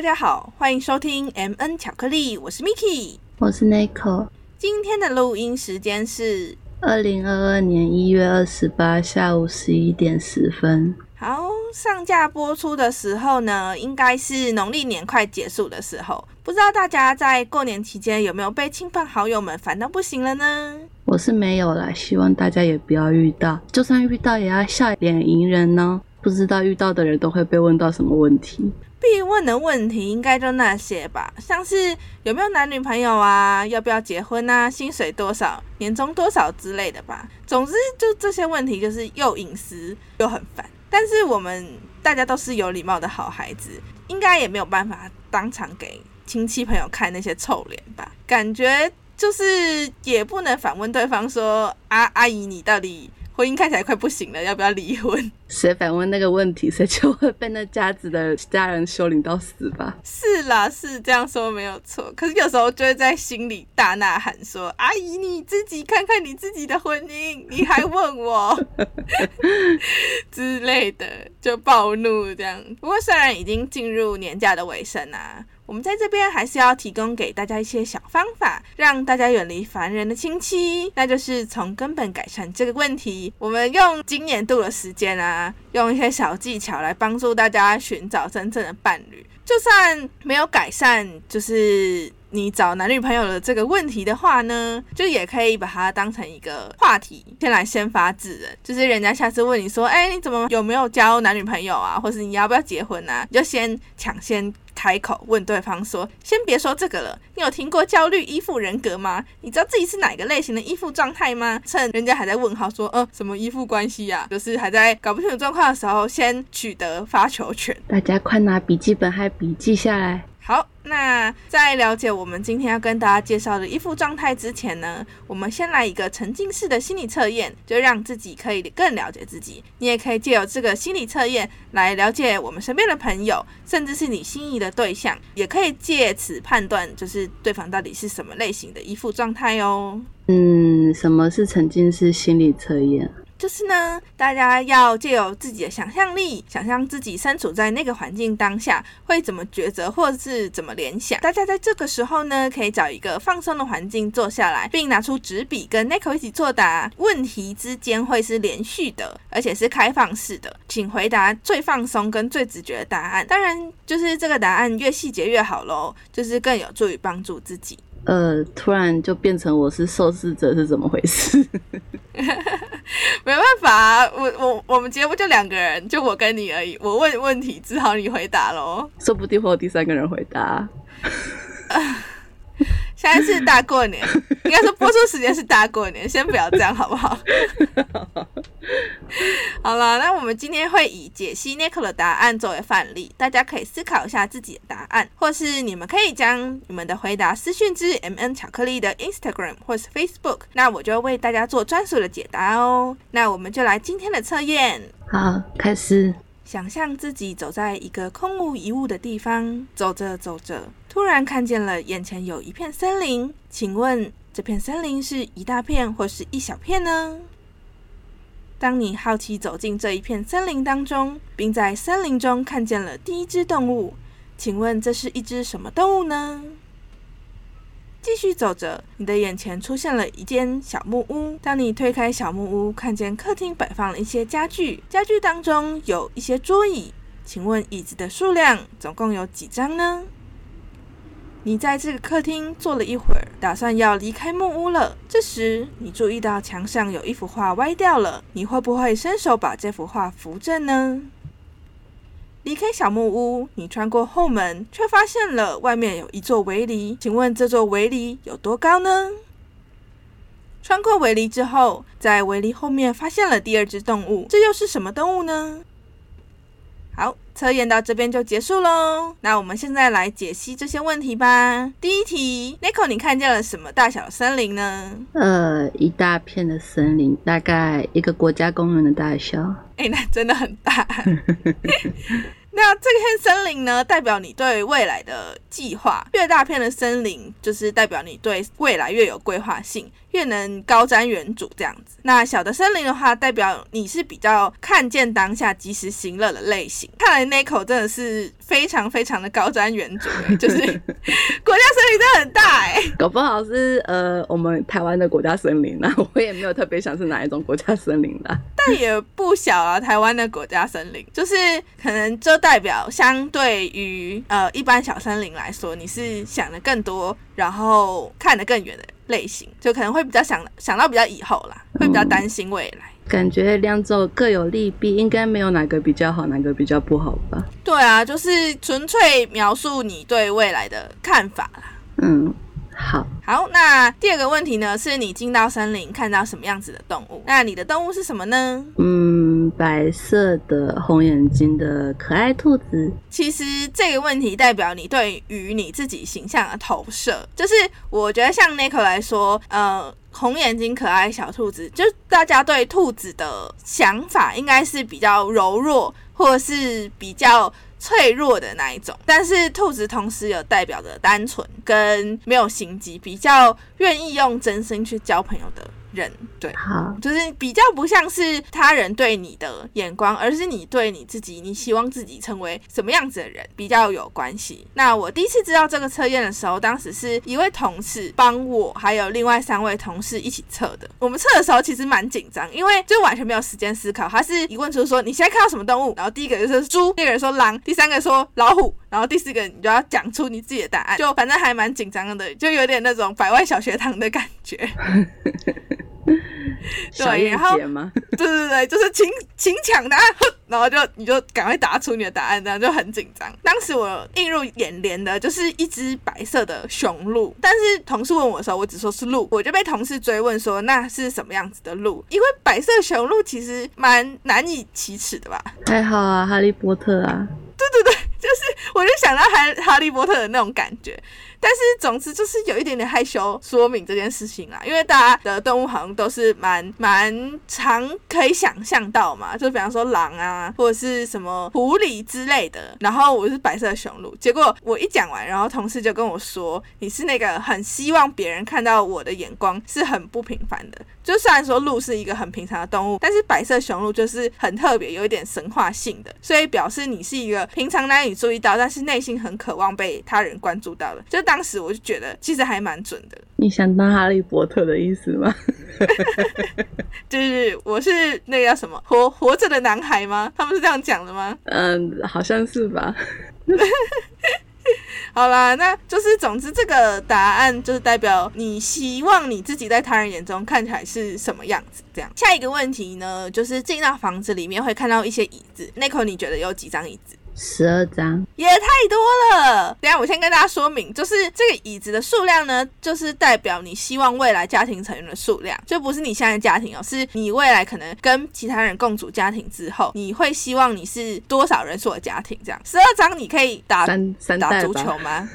大家好，欢迎收听 M N 巧克力，我是 Miki，我是 Nico。今天的录音时间是二零二二年一月二十八下午十一点十分。好，上架播出的时候呢，应该是农历年快结束的时候。不知道大家在过年期间有没有被亲朋好友们烦到不行了呢？我是没有啦，希望大家也不要遇到，就算遇到也要笑脸迎人呢。不知道遇到的人都会被问到什么问题？必问的问题应该就那些吧，像是有没有男女朋友啊，要不要结婚啊，薪水多少，年终多少之类的吧。总之，就这些问题就是又隐私又很烦。但是我们大家都是有礼貌的好孩子，应该也没有办法当场给亲戚朋友看那些臭脸吧？感觉就是也不能反问对方说：“阿阿姨，你到底？”婚姻看起来快不行了，要不要离婚？谁反问那个问题，谁就会被那家子的家人修理到死吧？是啦，是这样说没有错。可是有时候就会在心里大呐喊说：“阿姨，你自己看看你自己的婚姻，你还问我 之类的，就暴怒这样。”不过虽然已经进入年假的尾声啊。我们在这边还是要提供给大家一些小方法，让大家远离烦人的亲戚，那就是从根本改善这个问题。我们用今年度的时间啊，用一些小技巧来帮助大家寻找真正的伴侣。就算没有改善，就是你找男女朋友的这个问题的话呢，就也可以把它当成一个话题，先来先发制人。就是人家下次问你说，哎，你怎么有没有交男女朋友啊，或是你要不要结婚啊，你就先抢先。开口问对方说：“先别说这个了，你有听过焦虑依附人格吗？你知道自己是哪个类型的依附状态吗？趁人家还在问号说，呃，什么依附关系呀？就是还在搞不清楚状况的时候，先取得发球权。大家快拿笔记本还笔记下来。”好，那在了解我们今天要跟大家介绍的依附状态之前呢，我们先来一个沉浸式的心理测验，就让自己可以更了解自己。你也可以借由这个心理测验来了解我们身边的朋友，甚至是你心仪的对象，也可以借此判断，就是对方到底是什么类型的依附状态哦。嗯，什么是沉浸式心理测验？就是呢，大家要借由自己的想象力，想象自己身处在那个环境当下会怎么抉择，或是怎么联想。大家在这个时候呢，可以找一个放松的环境坐下来，并拿出纸笔跟 Nico 一起作答。问题之间会是连续的，而且是开放式的，请回答最放松跟最直觉的答案。当然，就是这个答案越细节越好喽，就是更有助于帮助自己。呃，突然就变成我是受试者是怎么回事？没办法，我我我们节目就两个人，就我跟你而已。我问问题，只好你回答喽。说不定会有第三个人回答。现在是大过年，应该说播出时间是大过年，先不要这样好不好？好了，那我们今天会以解析 Nico 的答案作为范例，大家可以思考一下自己的答案，或是你们可以将你们的回答私讯至 MN 巧克力的 Instagram 或是 Facebook，那我就为大家做专属的解答哦。那我们就来今天的测验，好，开始。想象自己走在一个空无一物的地方，走着走着，突然看见了眼前有一片森林。请问这片森林是一大片或是一小片呢？当你好奇走进这一片森林当中，并在森林中看见了第一只动物，请问这是一只什么动物呢？继续走着，你的眼前出现了一间小木屋。当你推开小木屋，看见客厅摆放了一些家具，家具当中有一些桌椅。请问椅子的数量总共有几张呢？你在这个客厅坐了一会儿，打算要离开木屋了。这时，你注意到墙上有一幅画歪掉了，你会不会伸手把这幅画扶正呢？离开小木屋，你穿过后门，却发现了外面有一座围篱。请问这座围篱有多高呢？穿过围篱之后，在围篱后面发现了第二只动物，这又是什么动物呢？好，测验到这边就结束喽。那我们现在来解析这些问题吧。第一题，Nico，你看见了什么大小森林呢？呃，一大片的森林，大概一个国家公园的大小。哎，那真的很大。那这片森林呢，代表你对未来的计划；越大片的森林，就是代表你对未来越有规划性。越能高瞻远瞩这样子，那小的森林的话，代表你是比较看见当下、及时行乐的类型。看来 Nico 真的是非常非常的高瞻远瞩，就是 国家森林真的很大哎，搞不好是呃我们台湾的国家森林那，我也没有特别想是哪一种国家森林的，但也不小啊。台湾的国家森林，就是可能就代表相对于呃一般小森林来说，你是想的更多，然后看得更远的。类型就可能会比较想想到比较以后啦，会比较担心未来。感觉两种各有利弊，应该没有哪个比较好，哪个比较不好吧？对啊，就是纯粹描述你对未来的看法啦。嗯。好好，那第二个问题呢？是你进到森林看到什么样子的动物？那你的动物是什么呢？嗯，白色的红眼睛的可爱兔子。其实这个问题代表你对于你自己形象的投射，就是我觉得像 Nico 来说，呃，红眼睛可爱小兔子，就大家对兔子的想法应该是比较柔弱，或者是比较。脆弱的那一种，但是兔子同时有代表着单纯跟没有心机，比较愿意用真心去交朋友的。人对，好，就是比较不像是他人对你的眼光，而是你对你自己，你希望自己成为什么样子的人比较有关系。那我第一次知道这个测验的时候，当时是一位同事帮我，还有另外三位同事一起测的。我们测的时候其实蛮紧张，因为就完全没有时间思考。他是一问出说你现在看到什么动物，然后第一个就是猪，第二个人说狼，第三个说老虎，然后第四个你就要讲出你自己的答案，就反正还蛮紧张的，就有点那种百万小学堂的感觉。对，然后对对对，就是请请抢答，然后就你就赶快答出你的答案，这样就很紧张。当时我映入眼帘的就是一只白色的雄鹿，但是同事问我的时候，我只说是鹿，我就被同事追问说那是什么样子的鹿？因为白色雄鹿其实蛮难以启齿的吧？还好啊，哈利波特啊，对对对，就是我就想到哈哈利波特的那种感觉。但是总之就是有一点点害羞，说明这件事情啦，因为大家的动物好像都是蛮蛮常可以想象到嘛，就比方说狼啊，或者是什么狐狸之类的。然后我是白色雄鹿，结果我一讲完，然后同事就跟我说，你是那个很希望别人看到我的眼光是很不平凡的。就虽然说鹿是一个很平常的动物，但是白色雄鹿就是很特别，有一点神话性的，所以表示你是一个平常难以注意到，但是内心很渴望被他人关注到的。就当时我就觉得其实还蛮准的。你想当哈利波特的意思吗？就是我是那个叫什么活活着的男孩吗？他们是这样讲的吗？嗯，好像是吧。好啦，那就是总之，这个答案就是代表你希望你自己在他人眼中看起来是什么样子。这样，下一个问题呢，就是进到房子里面会看到一些椅子。c o 你觉得有几张椅子？十二张也太多了。等下我先跟大家说明，就是这个椅子的数量呢，就是代表你希望未来家庭成员的数量，就不是你现在家庭哦，是你未来可能跟其他人共组家庭之后，你会希望你是多少人数的家庭？这样，十二张你可以打三打足球吗？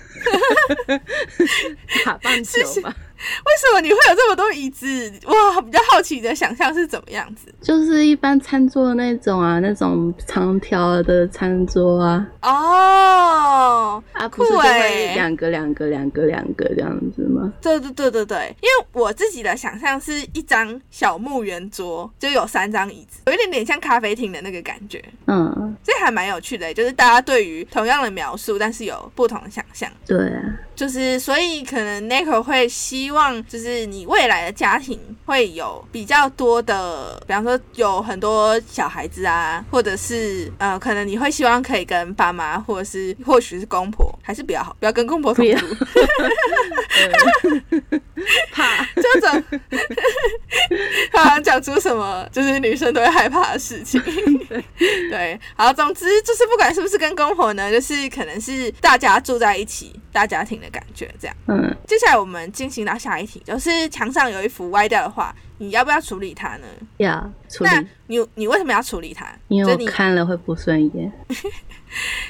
打棒球吗？为什么你会有这么多椅子？哇，比较好奇你的想象是怎么样子？就是一般餐桌的那种啊，那种长条的餐桌啊。哦，啊，不是就会两个两个两个两个这样子吗？对对对对对，因为我自己的想象是一张小木圆桌，就有三张椅子，有一点点像咖啡厅的那个感觉。嗯，这还蛮有趣的，就是大家对于同样的描述，但是有不同的想象。对啊。就是所以可能 Nico 会希望，就是你未来的家庭会有比较多的，比方说有很多小孩子啊，或者是呃，可能你会希望可以跟爸妈，或者是或许是公婆，还是比较好，不要跟公婆同住。怕 这种，他讲出什么就是女生都会害怕的事情。对，好，总之就是不管是不是跟公婆呢，就是可能是大家住在一起。大家庭的感觉。这样，嗯，接下来我们进行到下一题，就是墙上有一幅歪掉的画，你要不要处理它呢？要处理，那你你为什么要处理它？因为我看了会不顺眼。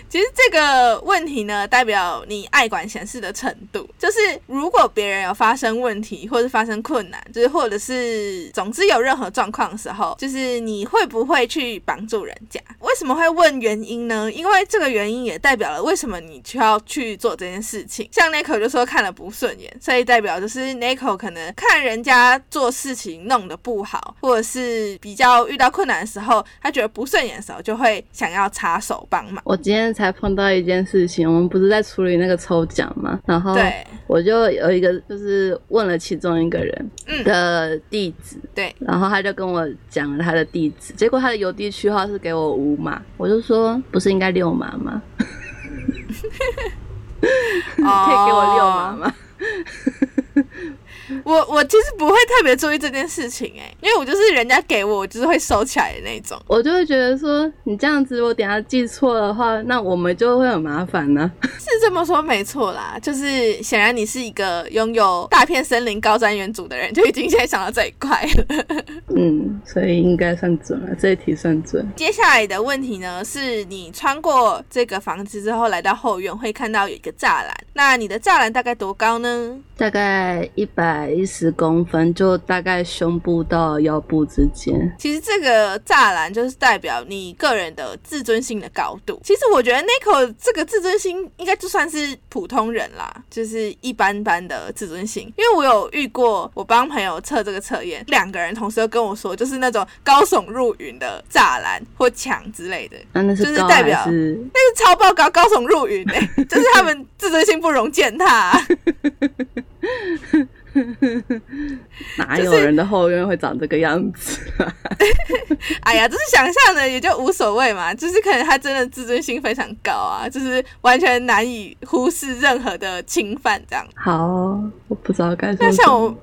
其实这个问题呢，代表你爱管闲事的程度。就是如果别人有发生问题，或是发生困难，就是或者是总之有任何状况的时候，就是你会不会去帮助人家？为什么会问原因呢？因为这个原因也代表了为什么你需要去做这件事情。像 Nico 就说看了不顺眼，所以代表就是 Nico 可能看人家做事情弄得不好，或者是比较遇到困难的时候，他觉得不顺眼的时候，就会想要插手帮忙。我今天才碰到一件事情，我们不是在处理那个抽奖吗，然后对我就有一个就是问了其中一个人嗯的地址，对，然后他就跟我讲了他的地址，结果他的邮递区号是给我五码，我就说不是应该六码吗？可以给我六码吗？我我其实不会特别注意这件事情哎、因为我就是人家给我，我就是会收起来的那种。我就会觉得说你这样子，我等下记错的话，那我们就会很麻烦呢、是这么说没错啦，就是显然你是一个拥有大片森林高瞻远瞩的人，就已经现在想到这一块了。嗯，所以应该算准了，这一题算准。接下来的问题呢，是你穿过这个房子之后来到后院，会看到有一个栅栏。那你的栅栏大概多高呢？大概一百一十公分，就大概胸部到腰部之间。其实这个栅栏就是代表你个人的自尊心的高度。其实我觉得 Nico 这个自尊心应该就算是普通人啦，就是一般般的自尊心。因为我有遇过，我帮朋友测这个测验，两个人同时都跟我说，就是那种高耸入云的栅栏或墙之类的，那那是就是代表？那是超爆高，高耸入云哎、就是他们自尊心不容践踏、啊。呵呵呵。哪有人的后院会长这个样子、啊？哎呀，这是想象的，也就无所谓嘛。就是可能他真的自尊心非常高啊，就是完全难以忽视任何的侵犯这样。好，我不知道该说什那像我。，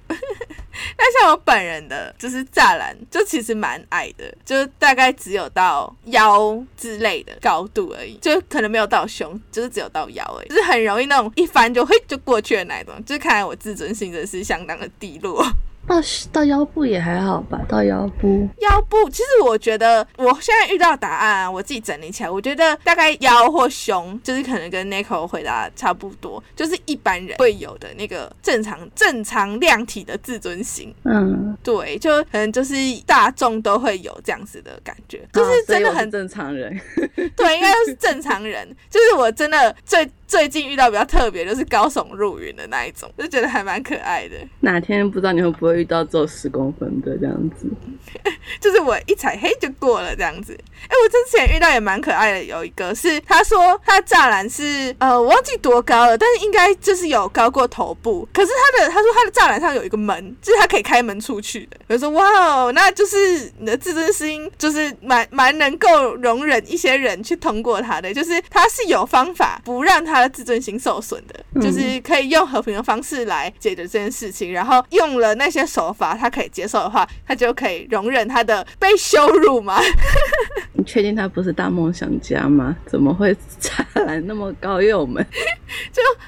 那像我本人的，就是栅栏，就其实蛮矮的，就大概只有到腰之类的高度而已，就可能没有到胸，就是只有到腰而已，就是很容易那种一翻就嘿就过去的那一种。就是看来我自尊心真的是相当的低落。到到腰部也还好吧，到腰部腰部，其实我觉得我现在遇到答案啊，我自己整理起来，我觉得大概腰或胸，就是可能跟 Nico 回答差不多，就是一般人会有的那个正常正常量体的自尊心。嗯，对，就可能就是大众都会有这样子的感觉，就是真的很正常人。对，应该都是正常人。就是我真的最最近遇到比较特别，就是高耸入云的那一种，就觉得还蛮可爱的。哪天不知道你会不会遇到只有十公分的这样子？就是我一踩黑就过了这样子。哎、我之前遇到也蛮可爱的，有一个是他说他的栅栏是呃我忘记多高了，但是应该就是有高过头部。可是他的他说他的栅栏上有一个门，就是他可以开门出去的。我就说哇哦，那就是你的自尊心就是蛮蛮能够容忍一些人去通过他的，就是他是有方法不让他的自尊心受损的，就是可以用和平的方式来解决这件事情，然后用了那些手法他可以接受的话，他就可以容忍他的被羞辱吗。你确定他不是大梦想家吗？怎么会栅栏那么高又门？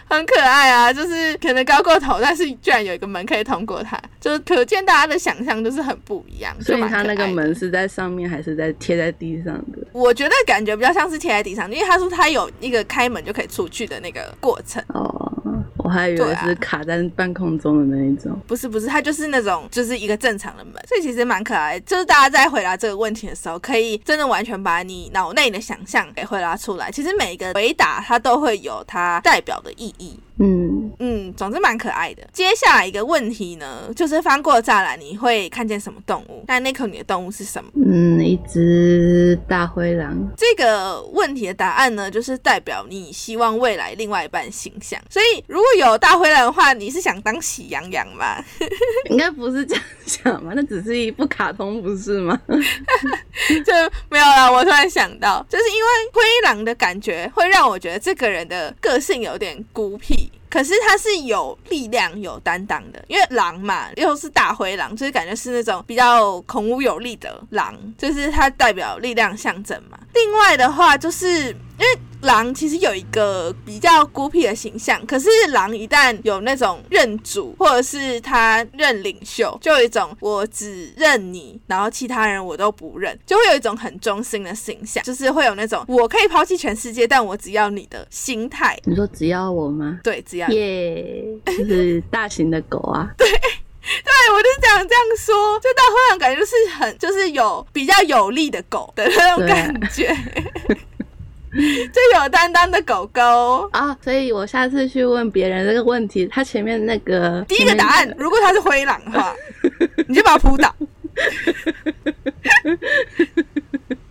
很可爱啊，就是可能高过头，但是居然有一个门可以通过它，就是可见大家的想象就是很不一样。所以他那个门是在上面还是在贴在地上的？我觉得感觉比较像是贴在地上，因为他说他有一个开门就可以出去的那个过程。哦，我还以为是卡在半空中的那一种。不是不是，它就是那种就是一个正常的门，所以其实蛮可爱的。就是大家在回答这个问题的时候，可以真的完全把你脑内的想象给回答出来。其实每一个回答它都会有它代表的意义。嗯，嗯，总之蛮可爱的。接下来一个问题呢，就是翻过栅栏你会看见什么动物？那 Nico 你的动物是什么？嗯，一只大灰狼。这个问题的答案呢，就是代表你希望未来另外一半形象。所以如果有大灰狼的话，你是想当喜羊羊吗？应该不是这样想吧？那只是一部卡通，不是吗？就没有了。我突然想到，就是因为灰狼的感觉会让我觉得这个人的个性有点孤僻。Bye. 可是他是有力量、有担当的，因为狼嘛，又是大灰狼，就是感觉是那种比较孔武有力的狼，就是它代表力量象征嘛。另外的话，就是因为狼其实有一个比较孤僻的形象，可是狼一旦有那种认主，或者是他认领袖，就有一种我只认你，然后其他人我都不认，就会有一种很忠心的形象，就是会有那种我可以抛弃全世界，但我只要你的心态。你说只要我吗？对，只要你耶，就是大型的狗啊。对，对我就是想这样说，就到灰狼感觉就是很就是有比较有力的狗的那种感觉，就有担当的狗狗。啊，所以我下次去问别人这个问题，他前面那个第一个答案，如果他是灰狼的话，你就把他扑倒。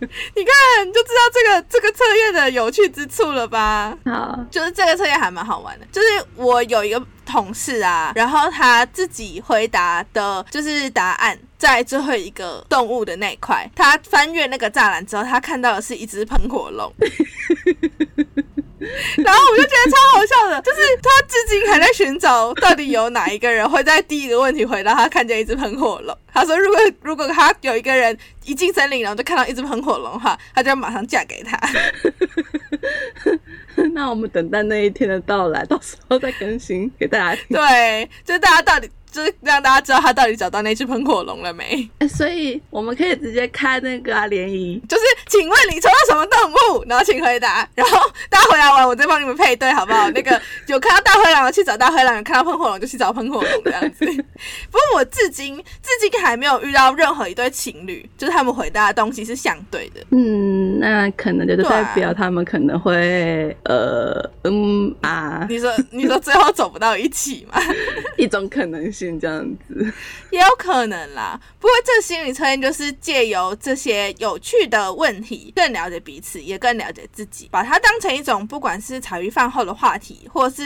你看，你就知道这个这个测验的有趣之处了吧？好，就是这个测验还蛮好玩的。就是我有一个同事啊，然后他自己回答的，就是答案在最后一个动物的那一块。他翻越那个栅栏之后，他看到的是一只喷火龙。然后我就觉得超好笑的，就是他至今还在寻找到底有哪一个人会在第一个问题回答他看见一只喷火龙。他说，如果如果他有一个人一进森林，然后就看到一只喷火龙的话，他就要马上嫁给他。那我们等待那一天的到来，到时候再更新给大家听。对，就是大家到底就是让大家知道他到底找到那只喷火龙了没？哎所以我们可以直接开那个啊联谊，就是请问你抽到什么动物？然后请回答，然后大家回答完，我再帮你们配对，好不好？那个 有看到大灰狼的去找大灰狼，有看到喷火龙就去找喷火龙这样子。不过我至今至今还没有遇到任何一对情侣，就是他们回答的东西是相对的。嗯，那可能就对啊代表他们可能会呃嗯啊你说你说最后走不到一起吗？一种可能性这样子。也有可能啦。不过这心理测验就是借由这些有趣的问题，更了解彼此，也更了解自己，把它当成一种不管是茶余饭后的话题，或是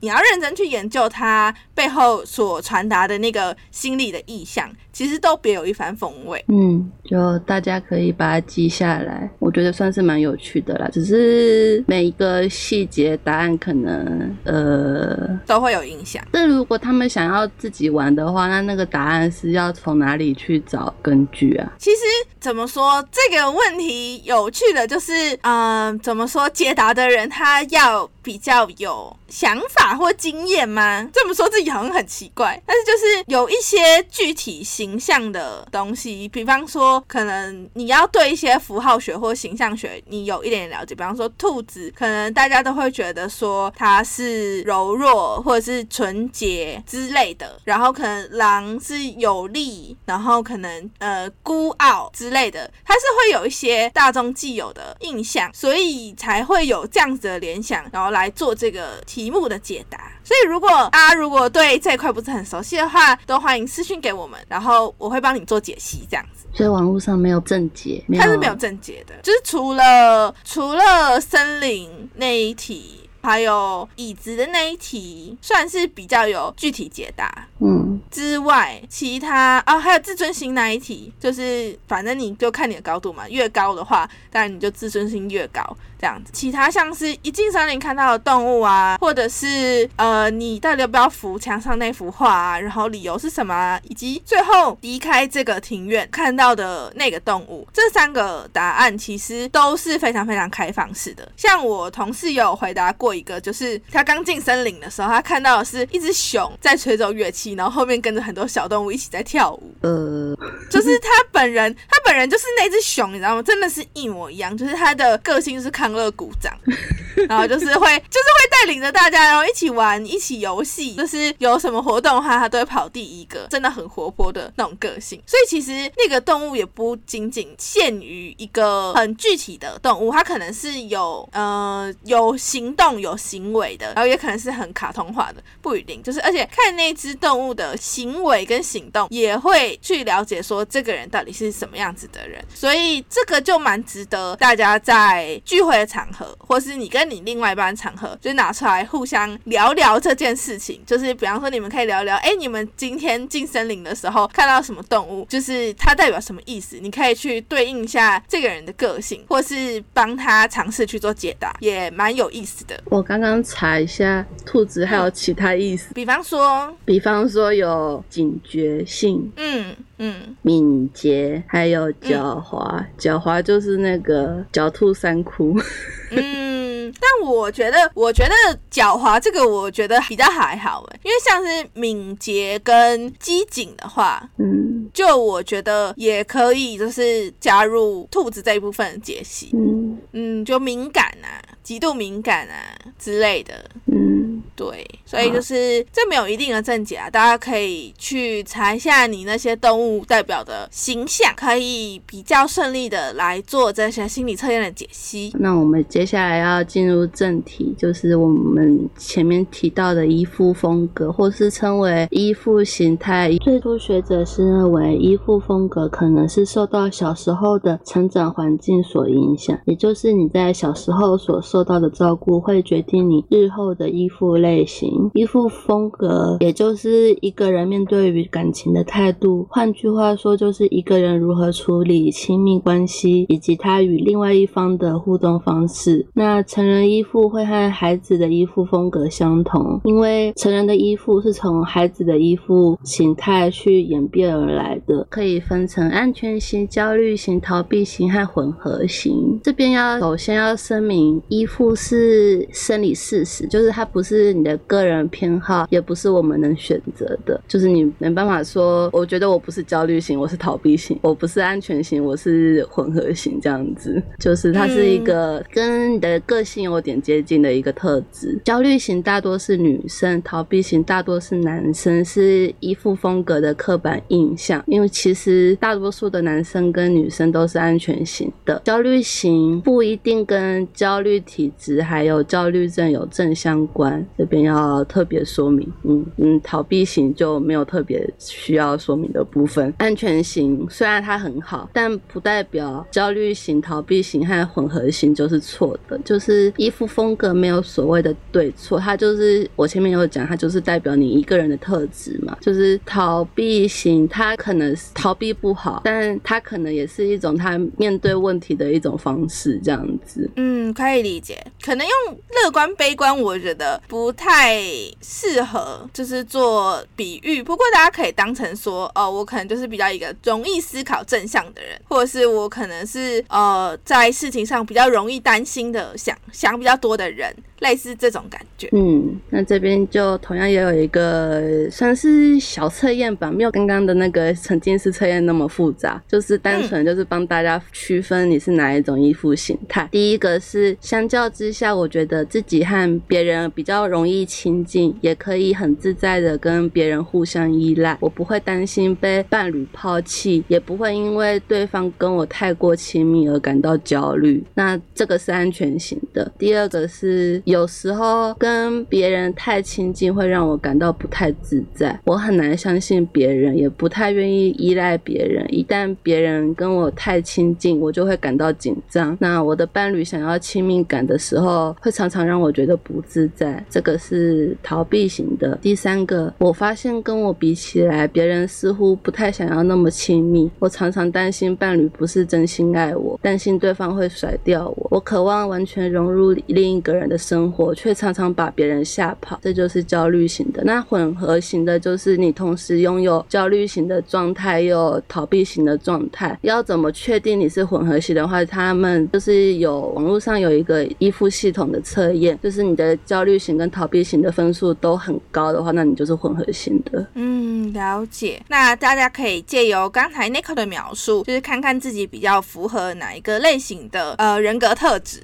你要认真去研究它背后所传达的那个心理的意向，其实都别有一番风味。嗯，就大家可以把它记下来，我觉得算是蛮有趣的啦。只是每一个细节答案可能呃，都会有影响。那如果他们想要自己玩的话，那那个答案是要从哪里去找根据啊？其实怎么说这个问题有趣的就是，嗯、怎么说解答的人他要比较有想法或经验吗？这么说自己好像很奇怪，但是就是有一些具体形象的东西，比方说可能你要对一些符号学或形象学你有一点了解，比方说兔子，可能大家都会觉得说它是柔弱或者是纯洁之类的，然后可能狼是有力，然后可能呃孤傲之类的，它是会有一些大众既有的印象，所以才会有这样子的联想，然后来做这个题目的解答。所以如果大家如果对这一块不是很熟悉的话，都欢迎私信给我们，然后我会帮你做解析，这样子。所以网络上没有正解，它是没有正解的，就是除了除了森林那一题。还有椅子的那一题算是比较有具体解答嗯之外，其他啊、还有自尊心那一题，就是反正你就看你的高度嘛，越高的话，当然你就自尊心越高这样子。其他像是一进森林看到的动物啊，或者是呃你到底要不要扶墙上那幅画啊，然后理由是什么啊，以及最后离开这个庭院看到的那个动物，这三个答案其实都是非常非常开放式的。像我同事有回答过一个，就是他刚进森林的时候，他看到的是一只熊在吹奏乐器，然后后面跟着很多小动物一起在跳舞。呃，就是他本人，他本人就是那只熊，你知道吗？真的是一模一样，就是他的个性就是乐鼓掌，然后就是会，就是会带领着大家，然后一起玩，一起游戏，就是有什么活动的话，他都会跑第一个，真的很活泼的那种个性。所以其实那个动物也不仅仅限于一个很具体的动物，它可能是有呃有行动、有行为的，然后也可能是很卡通化的，不一定。就是而且看那只动物的行为跟行动，也会去了解说这个人到底是什么样子的人。所以这个就蛮值得大家在聚会场合，或是你跟你另外一半场合，就拿出来互相聊聊这件事情。就是比方说，你们可以聊聊，哎，你们今天进森林的时候看到什么动物，就是它代表什么意思？你可以去对应一下这个人的个性，或是帮他尝试去做解答，也蛮有意思的。我刚刚查一下，兔子还有其他意思，比方说，比方说有警觉性、嗯嗯，敏捷，还有狡猾。狡猾就是那个狡兔三窟。嗯，但我觉得，我觉得狡猾这个，我觉得比较还好哎，因为像是敏捷跟机警的话，嗯。就我觉得也可以，就是加入兔子这一部分的解析。嗯。嗯，就敏感啊，极度敏感啊之类的。嗯，对，所以就是这没有一定的正解啊，大家可以去查一下你那些动物代表的形象，可以比较顺利的来做这些心理测验的解析。那我们接下来要进入正题，就是我们前面提到的依附风格，或是称为依附形态。最初学者是认为依附风格可能是受到小时候的成长环境所影响，也就是你在小时候所受到的照顾会决定你日后的依附类型。依附风格也就是一个人面对于感情的态度，换句话说，就是一个人如何处理亲密关系以及他与另外一方的互动方式。那成人依附会和孩子的依附风格相同，因为成人的依附是从孩子的依附形态去演变而来的，可以分成安全型、焦虑型、逃避型和混合型。这边要首先要声明，依附是生理事实，就是它不是你的个人偏好，也不是我们能选择的，就是你没办法说，我觉得我不是焦虑型，我是逃避型，我不是安全型，我是混合型，这样子，就是它是一个跟你的个性有点接近的一个特质。焦虑型大多是女生，逃避型大多是男生，是依附风格的刻板印象。因为其实大多数的男生跟女生都是安全型的，焦虑型不一定跟焦虑体质还有焦虑症有正相关，这边要特别说明。嗯嗯，逃避型就没有特别需要说明的部分。安全型虽然它很好，但不代表焦虑型、逃避型和混合型就是错的。就是衣服风格没有所谓的对错，它就是我前面有讲，它就是代表你一个人的特质嘛。就是逃避型，它可能逃避不好，但它可能也是一种他面对问题的一种方式，这样子。嗯，可以理可能用乐观、悲观，我觉得不太适合，就是做比喻。不过大家可以当成说，哦，我可能就是比较一个容易思考正向的人，或者是我可能是呃在事情上比较容易担心的，想想比较多的人，类似这种感觉。嗯，那这边就同样也有一个算是小测验吧，没有刚刚的那个沉浸式测验那么复杂，就是单纯就是帮大家区分你是哪一种依附形态。第一个是相较之下，我觉得自己和别人比较容易亲近，也可以很自在的跟别人互相依赖，我不会担心被伴侣抛弃，也不会因为对方跟我太过亲密而感到焦虑。那这个是安全型的。第二个是有时候跟别人太亲近会让我感到不太自在，我很难相信别人，也不太愿意依赖别人。一旦别人跟我太亲近，我就会感到紧张。那我的伴侣想要亲密感的时候，会常常让我觉得不自在。这个是逃避型的。第三个，我发现跟我比起来，别人似乎不太想要那么亲密。我常常担心伴侣不是真心爱我，担心对方会甩掉我。我渴望完全融入另一个人的生生活，却常常把别人吓跑。这就是焦虑型的。那混合型的，就是你同时拥有焦虑型的状态，又逃避型的状态。要怎么确定你是混合型的话，他们就是有网络上有一个依附系统的测验，就是你的焦虑型跟逃避型的分数都很高的话，那你就是混合型的。嗯，了解。那大家可以借由刚才 Nico 的描述，就是看看自己比较符合哪一个类型的呃人格特质，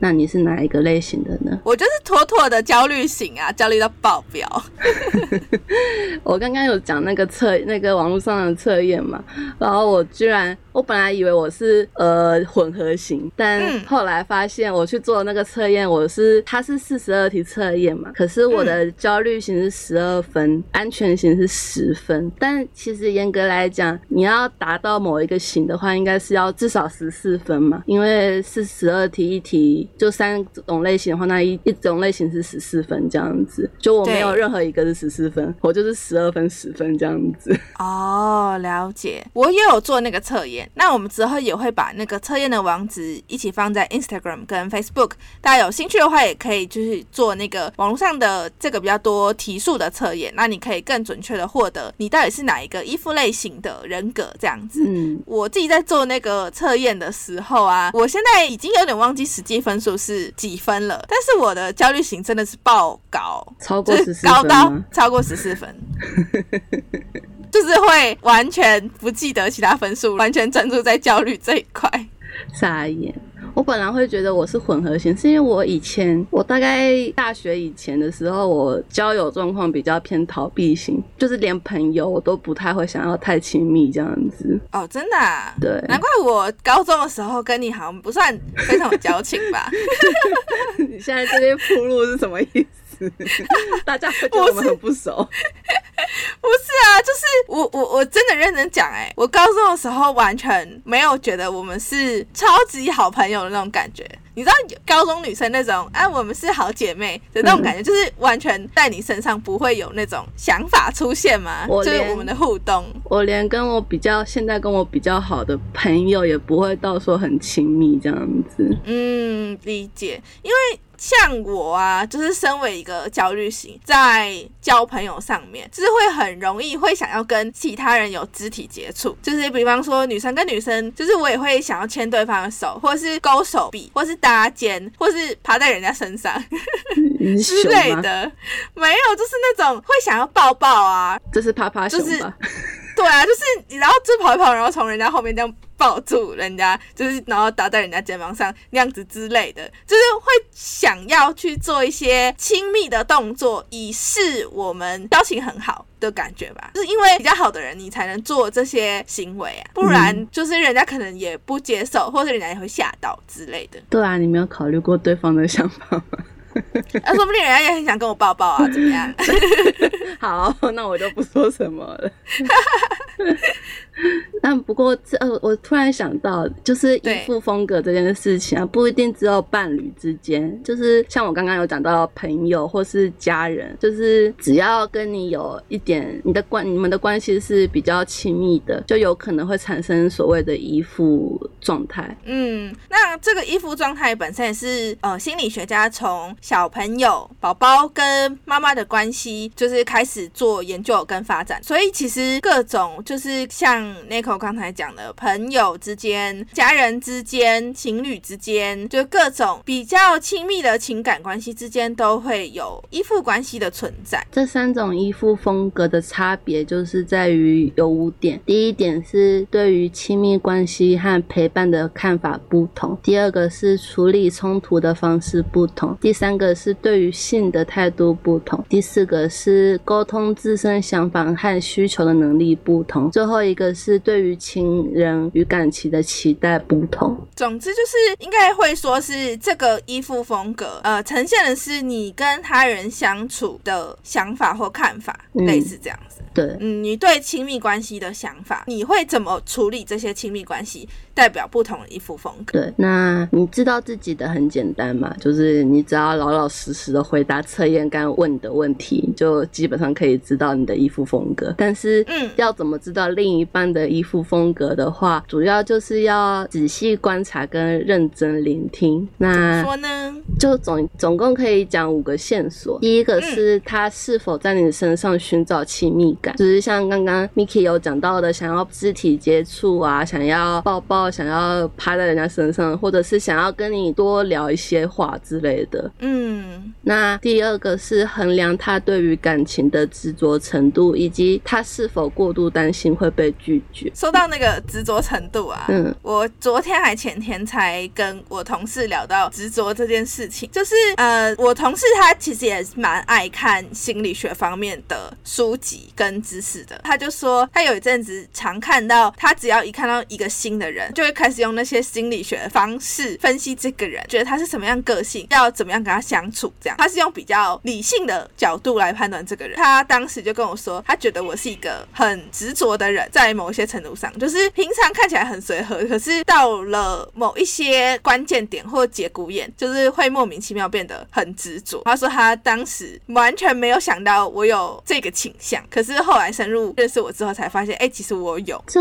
那你是哪一个类型的呢？我就是妥妥的焦虑型啊，焦虑到爆表。我刚刚有讲那个测那个网络上的测验嘛，然后我居然我本来以为我是呃混合型，但嗯后来发现我去做那个测验，我是它是四十二题测验嘛，可是我的焦虑型是十二分，安全型是十分，但其实严格来讲，你要达到某一个型的话，应该是要至少十四分嘛，因为是十二题一题就三种类型的话，那一一种类型是十四分这样子，就我没有任何一个是十四分，我就是十二分十分这样子。哦，了解。我也有做那个测验，那我们之后也会把那个测验的网址一起放在 Instagram 跟 Facebook，大家有兴趣的话也可以就是做那个网络上的这个比较多题数的测验，那你可以更准确的获得你到底是哪一个依附类型的人格这样子。嗯，我自己在做那个测验的时候啊，我现在已经有点忘记实际历分数是几分了，但是我的焦虑型真的是爆高，超过高到？超过十四分。就是会完全不记得其他分数，完全专注在焦虑这一块。傻眼。我本来会觉得我是混合型，是因为我以前，我大概大学以前的时候，我交友状况比较偏逃避型，就是连朋友我都不太会想要太亲密这样子。哦，真的、啊，对，难怪我高中的时候跟你好像不算非常有交情吧？你现在这边铺路是什么意思？大家会觉得我们很不熟。不是啊，就是我我我真的认真讲，哎，我高中的时候完全没有觉得我们是超级好朋友的那种感觉。你知道高中女生那种啊，我们是好姐妹的那种感觉，就是完全在你身上不会有那种想法出现吗？就是我们的互动。我连跟我比较现在跟我比较好的朋友也不会到说很亲密这样子。嗯，理解。因为像我啊，就是身为一个焦虑型，在交朋友上面，就是会很容易会想要跟其他人有肢体接触，就是比方说女生跟女生，就是我也会想要牵对方的手，或是勾手臂，或是搭肩，或是趴在人家身上之？类的。没有，就是那种会想要抱抱啊，这是趴趴熊就是？对啊，就是你然后就跑一跑，然后从人家后面这样抱住人家，就是然后搭在人家肩膀上那样子之类的，就是会想要去做一些亲密的动作，以示我们交情很好的感觉吧。就是因为比较好的人，你才能做这些行为啊，不然就是人家可能也不接受，或者人家也会吓到之类的。对啊，你没有考虑过对方的想法吗？那 说不定人家也很想跟我抱抱啊，怎么样？好，那我就不说什么了。但不过这呃，我突然想到，就是依对附风格这件事情啊，不一定只有伴侣之间，就是像我刚刚有讲到朋友或是家人，就是只要跟你有一点你的关你们的关系是比较亲密的，就有可能会产生所谓的依附状态。嗯，那这个依附状态本身也是呃心理学家从小朋友、宝宝跟妈妈的关系，就是开始做研究跟发展。所以其实各种就是像 Nico 刚才讲的，朋友之间、家人之间、情侣之间，就各种比较亲密的情感关系之间，都会有依附关系的存在。这三种依附风格的差别，就是在于有五点。第一点是对于亲密关系和陪伴的看法不同；第二个是处理冲突的方式不同；第三个是对于性的态度不同；第四个是沟通自身想法和需求的能力不同；最后一个是对于情人与感情的期待不同。总之就是应该会说是这个衣服风格，呃，呈现的是你跟他人相处的想法或看法，嗯类似这样子。对，嗯，你对亲密关系的想法，你会怎么处理这些亲密关系，代表不同的依附风格。对，那你知道自己的很简单嘛？就是你只要老老实实的回答测验刚刚问的问题，就基本上可以知道你的依附风格。但是，嗯要怎么知道另一半的依附风格的话，主要就是要仔细观察跟认真聆听。那说呢？就总总共可以讲五个线索。第一个是他是否在你身上寻找亲密感，就是像刚刚 Miki 有讲到的，想要肢体接触啊，想要抱抱，想要趴在人家身上，或者是想要跟你多聊一些话之类的。嗯那第二个是衡量他对于感情的执着程度，以及他是否过度担心会被拒绝。说到那个执着程度啊，嗯我昨天还前天才跟我同事聊到执着这件事情，就是呃，我同事他其实也蛮爱看心理学方面的书籍跟知识的。他就说他有一阵子常看到，他只要一看到一个新的人，就会开始用那些心理学的方式分析这个人，觉得他是什么样个性，要怎么样跟他相处，这样他是用比较理性的角度来判断这个人。他当时就跟我说，他觉得我是一个很执着的人，在某一些程度上，就是平常看起来很随和，可是到了某一些关键点或节骨眼，就是会莫名其妙变得很执着。他说他当时完全没有想到我有这个倾向，可是后来深入认识我之后才发现，哎、其实我有。这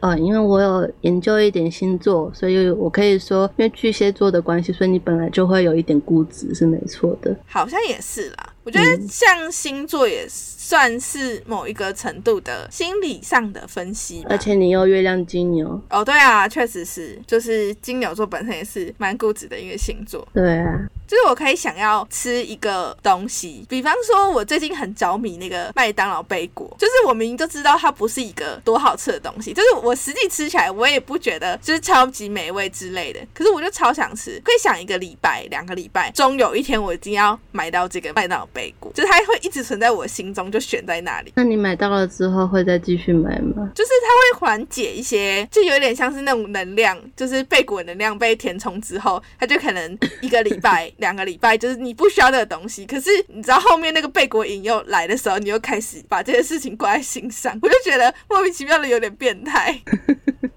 呃，因为我有研究一点星座，所以我可以说，因为巨蟹座的关系，所以你本来就会有一点固执，是没错的。好像也是啦，我觉得像星座也算是某一个程度的心理上的分析。而且你又月亮金牛，哦，对啊，确实是，就是金牛座本身也是蛮固执的一个星座。对啊，就是我可以想要吃一个东西，比方说，我最近很着迷那个麦当劳贝果，就是我明明就知道它不是一个多好吃的东西，就是我实际吃起来我也不觉得就是超级美味之类的，可是我就超想吃，可以想一个礼拜、两个礼拜，终有一天我一定要买到这个麦当劳贝果，就是它会一直存在我心中，就悬在那里。那你买到了之后会再继续买吗？就是它会缓解一些，就有点像是那种能量，就是贝果能量被填充之后，它就可能一个礼拜、两个礼拜，就是你不需要那个东西。可是你知道后面那个贝果瘾又来的时候，你又开始把这些事情挂在心上，我就觉得莫名其妙的有点变态。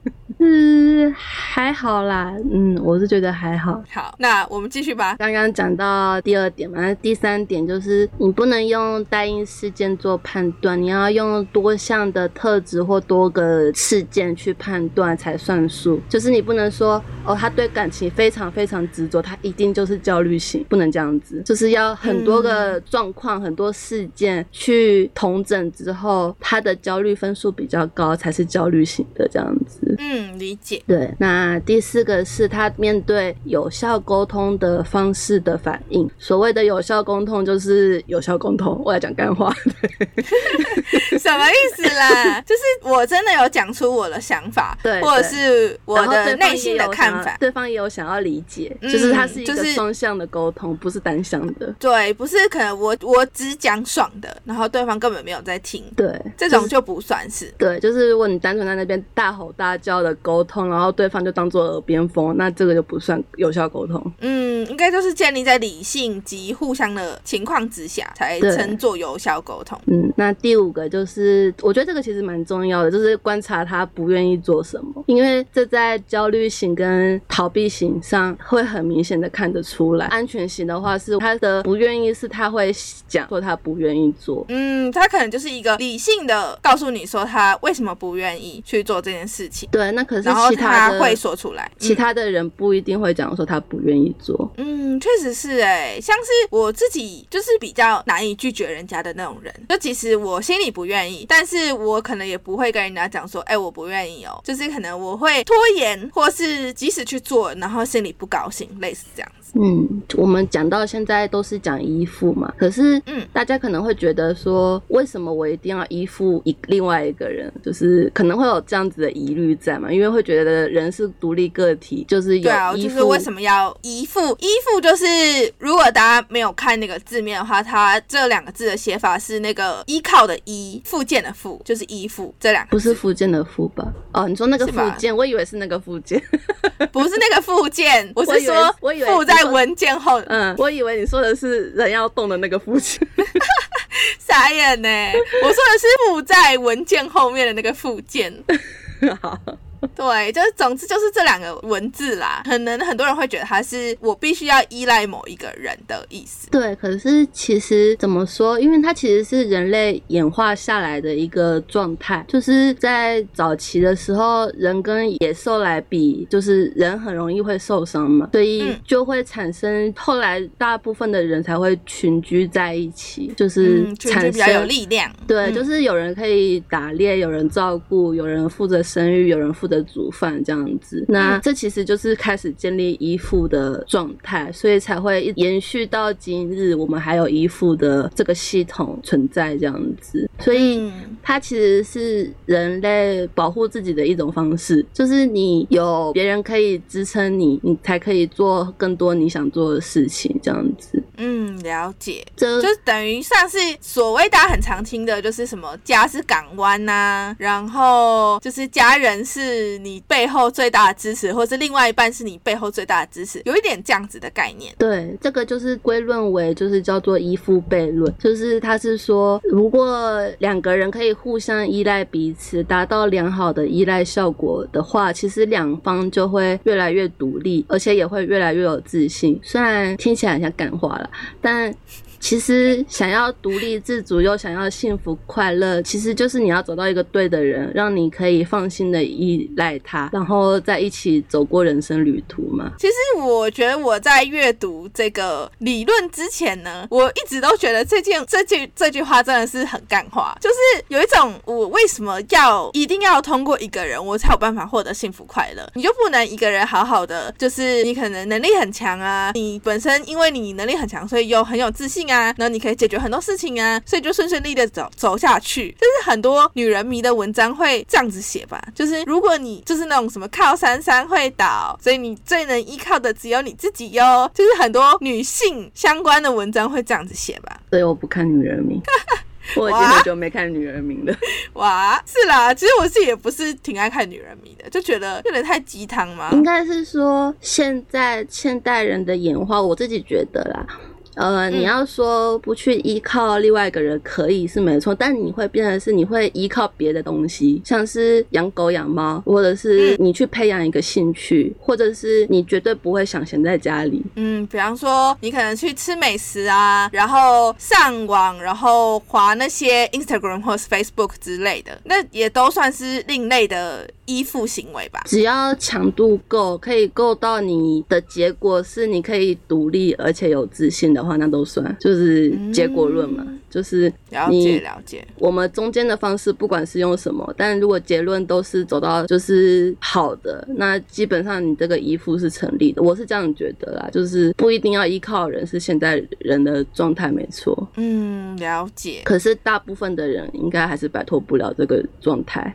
是还好啦，嗯，我是觉得还好。好，那我们继续吧。刚刚讲到第二点嘛，那第三点就是你不能用单一事件做判断，你要用多项的特质或多个事件去判断才算数。就是你不能说哦，他对感情非常非常执着，他一定就是焦虑型，不能这样子。就是要很多个状况、很多事件去同整之后，他的焦虑分数比较高，才是焦虑型的这样子。嗯，理解。对，那第四个是他面对有效沟通的方式的反应。所谓的有效沟通，就是有效沟通。我要讲干话，什么意思啦？就是我真的有讲出我的想法，对或者是我的内心的看法。对方也有想要理解，嗯就是它是一个就是双向的沟通，不是单向的。对，不是可能我我只讲爽的，然后对方根本没有在听，对，这种就不算是。对，就是如果你单纯在那边大吼大叫的沟通，然后对方就当做耳边风，那这个就不算有效沟通。嗯，应该就是建立在理性及互相的情况之下，才称作有效沟通。嗯，那第五个就是，我觉得这个其实蛮重要的，就是观察他不愿意做什么，因为这在焦虑型跟逃避型上会很明显的看得出来。安全型的话是他的不愿意，是他会讲说他不愿意做。嗯，他可能就是一个理性的告诉你说他为什么不愿意去做这件事情，对，那可是然后其他会说出来。嗯其他的人不一定会讲说他不愿意做。嗯，确实是哎，像是我自己就是比较难以拒绝人家的那种人。就其实我心里不愿意，但是我可能也不会跟人家讲说，哎，我不愿意哦。就是可能我会拖延，或是即使去做，然后心里不高兴，类似这样子。嗯，我们讲到现在都是讲依附嘛，可是嗯大家可能会觉得说，为什么我一定要依附一另外一个人？就是可能会有这样子的疑虑在嘛，因为会觉得人是独立个体，就是有对啊。就是为什么要依附？依附就是如果大家没有看那个字面的话，它这两个字的写法是那个依靠的依，附件的附，就是依附这两个不，是附件的附吧？哦，你说那个附件，我以为是那个附件。不是那个附件，我是说我以为附在你说文件后。嗯，我以为你说的是人要动的那个附件。傻眼呢！我说的是附在文件后面的那个附件。好，对，就是总之就是这两个文字啦，可能很多人会觉得它是我必须要依赖某一个人的意思。对，可是其实怎么说？因为它其实是人类演化下来的一个状态，就是在早期的时候，人跟野兽来比，就是人很容易会受伤嘛，所以嗯就会产生后来大部分的人才会群居在一起，就是产生、居比较有力量。对，嗯就是有人可以打猎，有人照顾，有人负责生育，有人负责煮饭这样子。那嗯这其实就是开始建立依附的状态，所以才会一延续到今日，我们还有依附的这个系统存在这样子。所以嗯它其实是人类保护自己的一种方式，就是你有别人可以支撑你，你才可以做更多你想做的事情这样子。嗯，了解。这就等于像是所谓大家很常听的，就是什么家是港湾呐、然后就是家人是你背后最大的支持，或是另外一半是你背后最大的支持，有一点这样子的概念。对，这个就是归论为就是叫做依附悖论，就是他是说，如果两个人可以互相依赖彼此，达到良好的依赖效果的话，其实两方就会越来越独立，而且也会越来越有自信。虽然听起来很像感话但。其实想要独立自主又想要幸福快乐，其实就是你要找到一个对的人，让你可以放心的依赖他，然后在一起走过人生旅途嘛。其实我觉得我在阅读这个理论之前呢，我一直都觉得这件这句这句话真的是很干话，就是有一种我为什么要一定要通过一个人，我才有办法获得幸福快乐？你就不能一个人好好的，就是你可能能力很强啊，你本身因为你能力很强，所以又很有自信啊，然后你可以解决很多事情啊，所以就顺顺利利的走走下去。就是很多女人迷的文章会这样子写吧，就是如果你就是那种什么靠山山会倒，所以你最能依靠的只有你自己哟。就是很多女性相关的文章会这样子写吧。所以我不看女人迷，我已经很久没看女人迷了。哇，是啦，其实我自己也不是挺爱看女人迷的，就觉得有点太鸡汤嘛。应该是说现在现代人的演化，我自己觉得啦。呃，你要说不去依靠另外一个人可以是没错，但你会变成是你会依靠别的东西，像是养狗养猫，或者是你去培养一个兴趣，或者是你绝对不会想闲在家里。嗯，比方说你可能去吃美食啊，然后上网，然后划那些 Instagram 或是 Facebook 之类的，那也都算是另类的依附行为吧。只要强度够，可以够到你的结果是你可以独立而且有自信的。话那都算，就是结果论嘛，就是了解了解。我们中间的方式不管是用什么，但如果结论都是走到就是好的，那基本上你这个依附是成立的。我是这样觉得啦，就是不一定要依靠人，是现在人的状态没错。嗯，了解。可是大部分的人应该还是摆脱不了这个状态。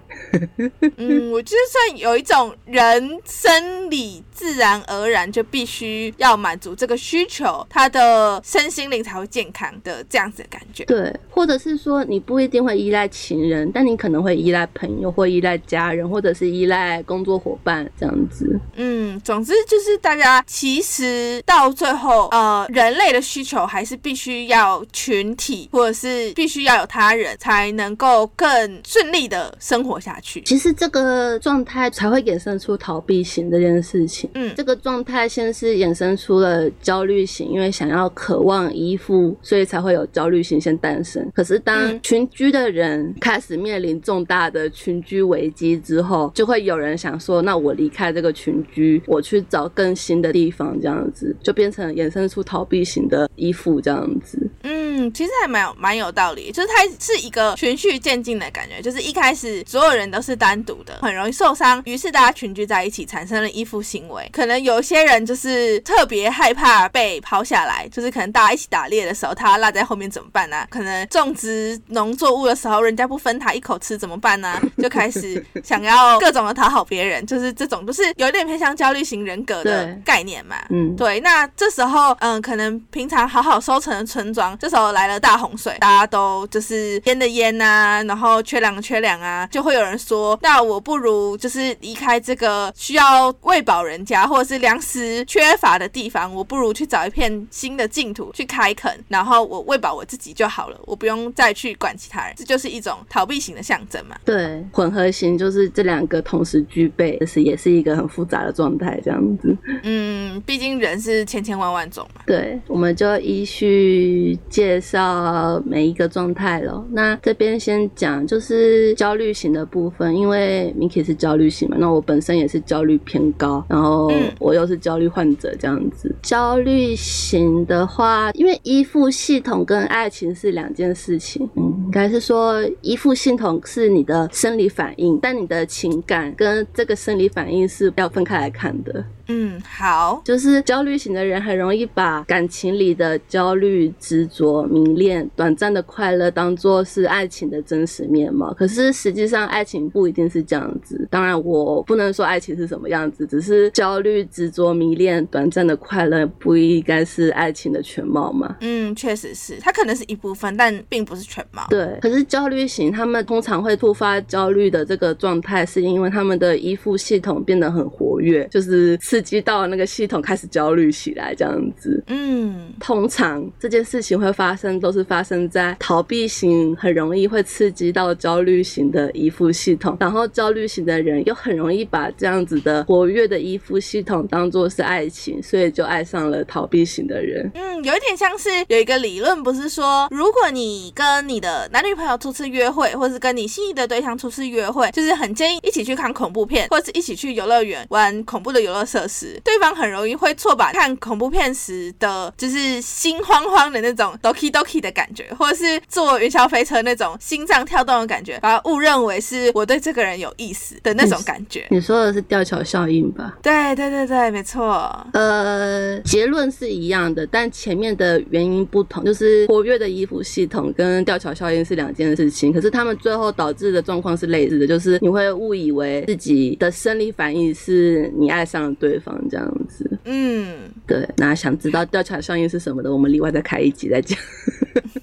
嗯，我就算有一种人生理自然而然就必须要满足这个需求，他的。身心灵才会健康的这样子的感觉，对，或者是说你不一定会依赖情人，但你可能会依赖朋友，或依赖家人，或者是依赖工作伙伴这样子。嗯，总之就是大家其实到最后，呃，人类的需求还是必须要群体，或者是必须要有他人才能够更顺利的生活下去。其实这个状态才会衍生出逃避型这件事情。嗯，这个状态先是衍生出了焦虑型，因为想要。渴望依附，所以才会有焦虑型先诞生。可是当群居的人开始面临重大的群居危机之后，就会有人想说：“那我离开这个群居，我去找更新的地方。”这样子就变成衍生出逃避型的依附这样子。嗯，其实还蛮有蛮有道理，就是它是一个循序渐进的感觉。就是一开始所有人都是单独的，很容易受伤，于是大家群居在一起，产生了依附行为。可能有些人就是特别害怕被抛下来，就是可。可能大家一起打猎的时候，他落在后面怎么办呢？可能种植农作物的时候，人家不分他一口吃怎么办呢？就开始想要各种的讨好别人，就是这种，就是有点偏向焦虑型人格的概念嘛。嗯，对。那这时候，嗯，可能平常好好收成的村庄，这时候来了大洪水，大家都就是淹的淹呐，然后缺粮缺粮啊，就会有人说，那我不如就是离开这个需要喂饱人家或者是粮食缺乏的地方，我不如去找一片新的净土。去开垦，然后我喂饱我自己就好了，我不用再去管其他人，这就是一种逃避型的象征嘛。对，混合型就是这两个同时具备，是也是一个很复杂的状态，这样子。嗯，毕竟人是千千万万种嘛。对，我们就依序介绍每一个状态了。那这边先讲就是焦虑型的部分，因为 Miki 是焦虑型嘛，那我本身也是焦虑偏高，然后我又是焦虑患者这样子。焦虑型的。话，因为依附系统跟爱情是两件事情，嗯，应该是说依附系统是你的生理反应，但你的情感跟这个生理反应是要分开来看的。嗯，好，就是焦虑型的人很容易把感情里的焦虑、执着、迷恋、短暂的快乐当做是爱情的真实面貌。可是实际上，爱情不一定是这样子。当然，我不能说爱情是什么样子，只是焦虑、执着、迷恋、短暂的快乐不应该是爱情的全貌吗？嗯，确实是，它可能是一部分，但并不是全貌。对，可是焦虑型他们通常会突发焦虑的这个状态，是因为他们的依附系统变得很活跃，就是刺。刺激到那个系统开始焦虑起来，这样子。嗯，通常这件事情会发生，都是发生在逃避型很容易会刺激到焦虑型的依附系统，然后焦虑型的人又很容易把这样子的活跃的依附系统当做是爱情，所以就爱上了逃避型的人。嗯，有一点像是有一个理论，不是说如果你跟你的男女朋友初次约会，或是跟你心仪的对象初次约会，就是很建议一起去看恐怖片，或者是一起去游乐园玩恐怖的游乐设施，对方很容易会错把看恐怖片时的，就是心慌慌的那种 doki doki 的感觉，或者是坐云霄飞车那种心脏跳动的感觉，把它误认为是我对这个人有意思的那种感觉。你说的是吊桥效应吧？对对对对，没错。呃，结论是一样的，但前面的原因不同，就是活跃的依附系统跟吊桥效应是两件事情。可是他们最后导致的状况是类似的，就是你会误以为自己的生理反应是你爱上了对方这样子。嗯，对。那想知道调查效应是什么的，我们另外再开一集再讲。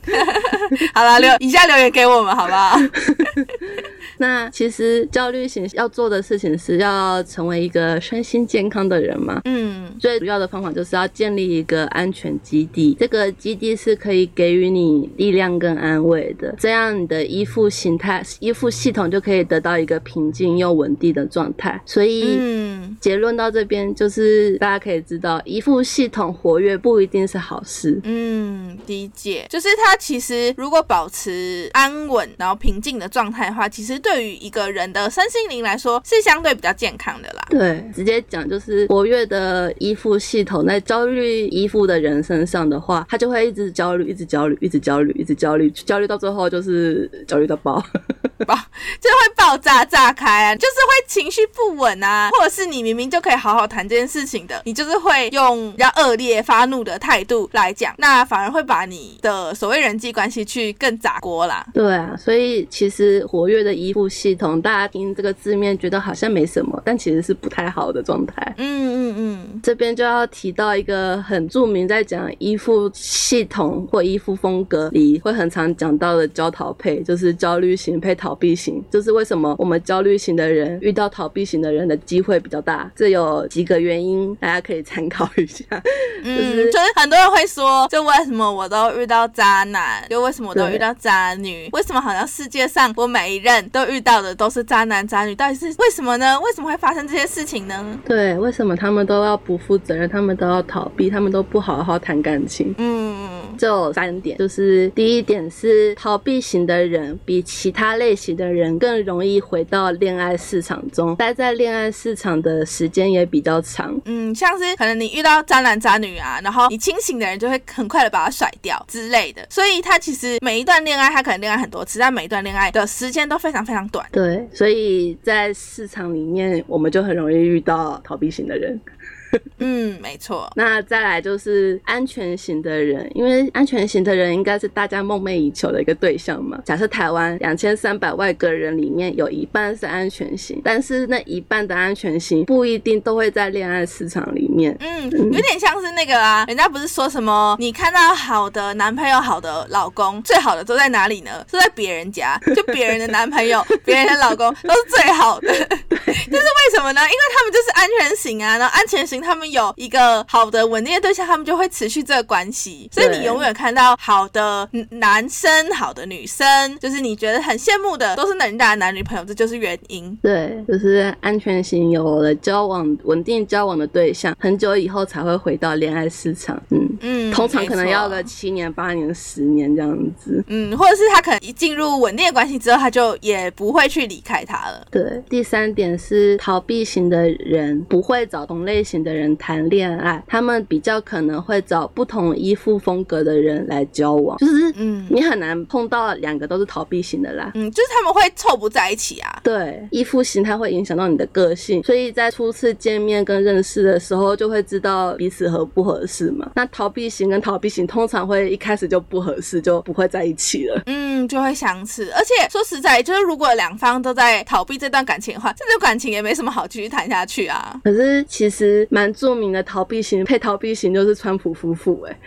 好了，留以下留言给我们好不好？那其实焦虑型要做的事情是要成为一个身心健康的人嘛。嗯，最主要的方法就是要建立一个安全基地，这个基地是可以给予你力量跟安慰的，这样你的依附形态、依附系统就可以得到一个平静又稳定的状态。所以，嗯结论到这边就是大家可以知道，依附系统活跃不一定是好事。嗯，理解，就是他其实如果保持安稳然后平静的状态的话，其实对于一个人的身心灵来说是相对比较健康的啦。对，直接讲就是活跃的依附系统在焦虑依附的人身上的话，他就会一直焦虑，一直焦虑，一直焦虑，一直焦虑，焦虑到最后就是焦虑到爆。爆，就是会爆炸炸开啊，就是会情绪不稳啊，或者是你明明就可以好好谈这件事情的，你就是会用比较恶劣发怒的态度来讲，那反而会把你的所谓人际关系去更砸锅啦。对啊，所以其实活跃的依附系统，大家听这个字面觉得好像没什么，但其实是不太好的状态。嗯嗯嗯，这边就要提到一个很著名，在讲依附系统或依附风格里会很常讲到的焦逃配，就是焦虑型配逃避型。就是为什么我们焦虑型的人遇到逃避型的人的机会比较大，这有几个原因，大家可以参考一下。嗯，就是很多人会说，就为什么我都遇到渣男，就为什么我都遇到渣女，为什么好像世界上我每一任都遇到的都是渣男渣女，到底是为什么呢？为什么会发生这些事情呢？对，为什么他们都要不负责任，他们都要逃避，他们都不好好谈感情？嗯就三点，就是第一点是逃避型的人比其他类型的人更容易回到恋爱市场中，待在恋爱市场的时间也比较长。嗯，像是可能你遇到渣男渣女啊，然后你清醒的人就会很快的把他甩掉之类的，所以他其实每一段恋爱他可能恋爱很多次，但每一段恋爱的时间都非常非常短。对，所以在市场里面，我们就很容易遇到逃避型的人。嗯，没错。那再来就是安全型的人，因为安全型的人应该是大家梦寐以求的一个对象嘛。假设台湾两千三百万个人里面有一半是安全型，但是那一半的安全型不一定都会在恋爱市场里面。嗯，有点像是那个啊，人家不是说什么，你看到好的男朋友、好的老公，最好的都在哪里呢？是在别人家，就别人的男朋友、别人的老公都是最好的。就是为什么呢？因为他们就是安全型啊，然后安全型他们有一个好的稳定的对象，他们就会持续这个关系。所以你永远看到好的嗯男生、好的女生，就是你觉得很羡慕的，都是人家的男女朋友，这就是原因。对，就是安全型有了交往稳定交往的对象，很久以后才会回到恋爱市场。嗯，嗯，通常可能要个七年、八年、十年这样子。嗯，或者是他可能一进入稳定的关系之后，他就也不会去离开他了。对，第三点是逃避型的人不会找同类型的人谈恋爱，他们比较可能会找不同依附风格的人来交往，就是嗯你很难碰到两个都是逃避型的啦。嗯，就是他们会凑不在一起啊。对，依附型它会影响到你的个性，所以在初次见面跟认识的时候就会知道彼此合不合适嘛。那逃避型跟逃避型通常会一开始就不合适，就不会在一起了。嗯，就会相似，而且说实在，就是如果两方都在逃避这段感情的话，这段感情也没什么好继续谈下去啊。可是其实蛮著名的逃避型配逃避型就是川普夫妇哎、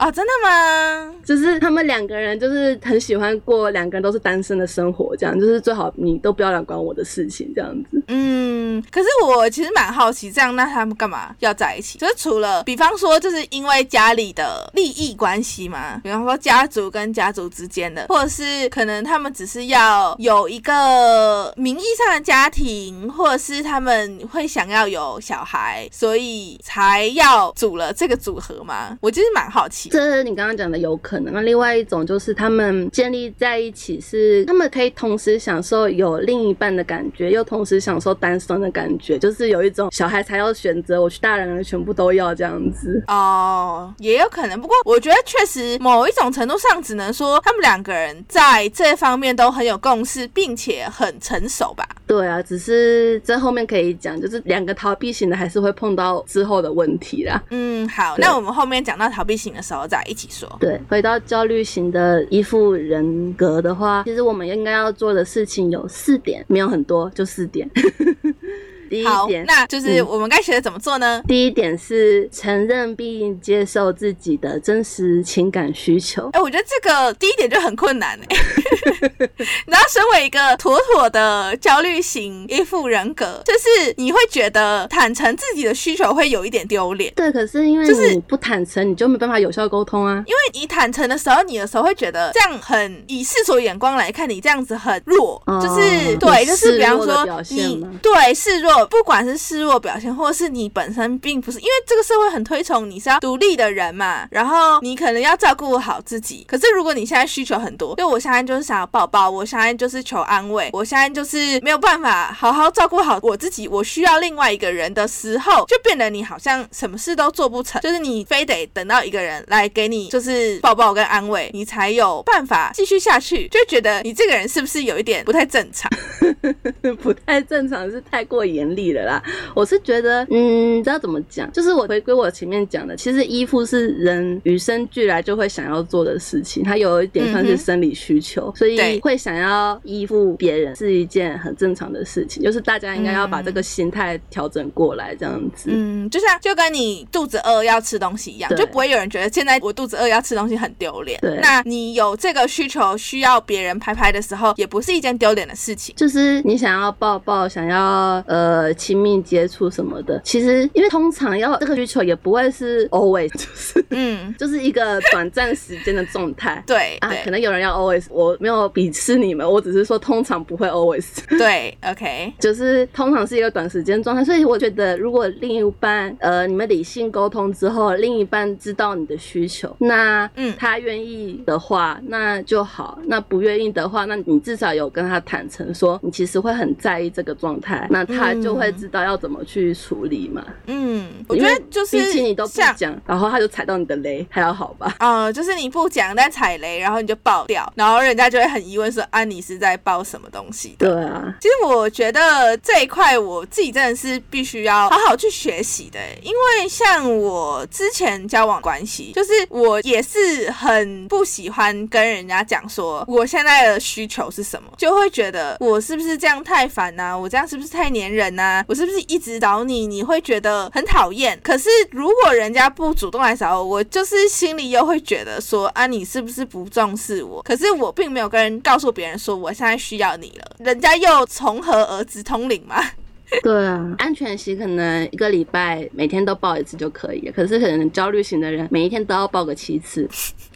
哦，真的吗？就是他们两个人就是很喜欢过两个人都是单身的生活，这样就是最好你都不要来管我的事情，这样子。嗯，可是我其实蛮好奇，这样那他们干嘛要在一起？就是除了比方说，就是因为家里的利益关系嘛，比方说家族跟家族之间的，或者是可能他们只是要有一个名义上的家庭，或者是他们会想要有小孩，所以才要组了这个组合嘛？我其实蛮好奇。这你刚刚讲的有可能。那另外一种就是他们建立在一起，是他们可以同时享受有另一半的感觉，又同时享受单身的感觉，就是有一种小孩才要选择，我去大人了全部都要这样子。哦，也有可能。不过我觉得确实某一种程度上，只能说他们两个人在这方面都很有共识，并且很成熟吧。对啊，只是这后面可以讲，就是两个逃避型的还是会碰到之后的问题啦。嗯，好，那我们后面讲到逃避型的时候再一起说。对，回到焦虑型的依附人格的话，其实我们应该要做的事情有四点，没有很多，就四点。第一点，那就是我们该学的怎么做呢？第一点是承认并接受自己的真实情感需求。哎，我觉得这个第一点就很困难哎。你要身为一个妥妥的焦虑型依附人格，就是你会觉得坦诚自己的需求会有一点丢脸。对，可是因为就是你不坦诚，你就没办法有效沟通啊。因为你坦诚的时候，你有时候会觉得这样很以世俗眼光来看，你这样子很弱，就是对，就是比方说你对示弱。不管是示弱表现，或是你本身并不是，因为这个社会很推崇你是要独立的人嘛，然后你可能要照顾好自己。可是如果你现在需求很多，因为我现在就是想要抱抱，我现在就是求安慰，我现在就是没有办法好好照顾好我自己，我需要另外一个人的时候，就变得你好像什么事都做不成，就是你非得等到一个人来给你就是抱抱跟安慰，你才有办法继续下去，就觉得你这个人是不是有一点不太正常？不太正常是太过严。力了啦，我是觉得，嗯，知道怎么讲，就是我回归我前面讲的，其实依附是人与生俱来就会想要做的事情，它有一点算是生理需求，所以会想要依附别人是一件很正常的事情，就是大家应该要把这个心态调整过来，这样子。嗯，就像就跟你肚子饿要吃东西一样，就不会有人觉得现在我肚子饿要吃东西很丢脸。对，那你有这个需求需要别人拍拍的时候，也不是一件丢脸的事情。就是你想要抱抱，想要呃。呃，亲密接触什么的，其实因为通常要这个需求也不会是 always，就是嗯，就是一个短暂时间的状态。对啊，可能有人要 always，我没有鄙视你们，我只是说通常不会 always。对，OK，就是通常是一个短时间状态。所以我觉得，如果另一半呃，你们理性沟通之后，另一半知道你的需求，那嗯，他愿意的话，那就好；那不愿意的话，那你至少有跟他坦诚说，你其实会很在意这个状态，那他就。就会知道要怎么去处理嘛。嗯，我觉得就是比起你都不讲，然后他就踩到你的雷，还要好吧？嗯，就是你不讲但踩雷，然后你就爆掉，然后人家就会很疑问说：“啊，你是在爆什么东西？”对啊。其实我觉得这一块我自己真的是必须要好好去学习的，因为像我之前交往关系，就是我也是很不喜欢跟人家讲说我现在的需求是什么，就会觉得我是不是这样太烦呐？我这样是不是太黏人？那我是不是一直找你，你会觉得很讨厌？可是如果人家不主动来找我，我就是心里又会觉得说啊，你是不是不重视我？可是我并没有跟人告诉别人说我现在需要你了，人家又从何而知通灵吗？对啊，安全型可能一个礼拜每天都报一次就可以了，可是可能焦虑型的人每一天都要报个七次。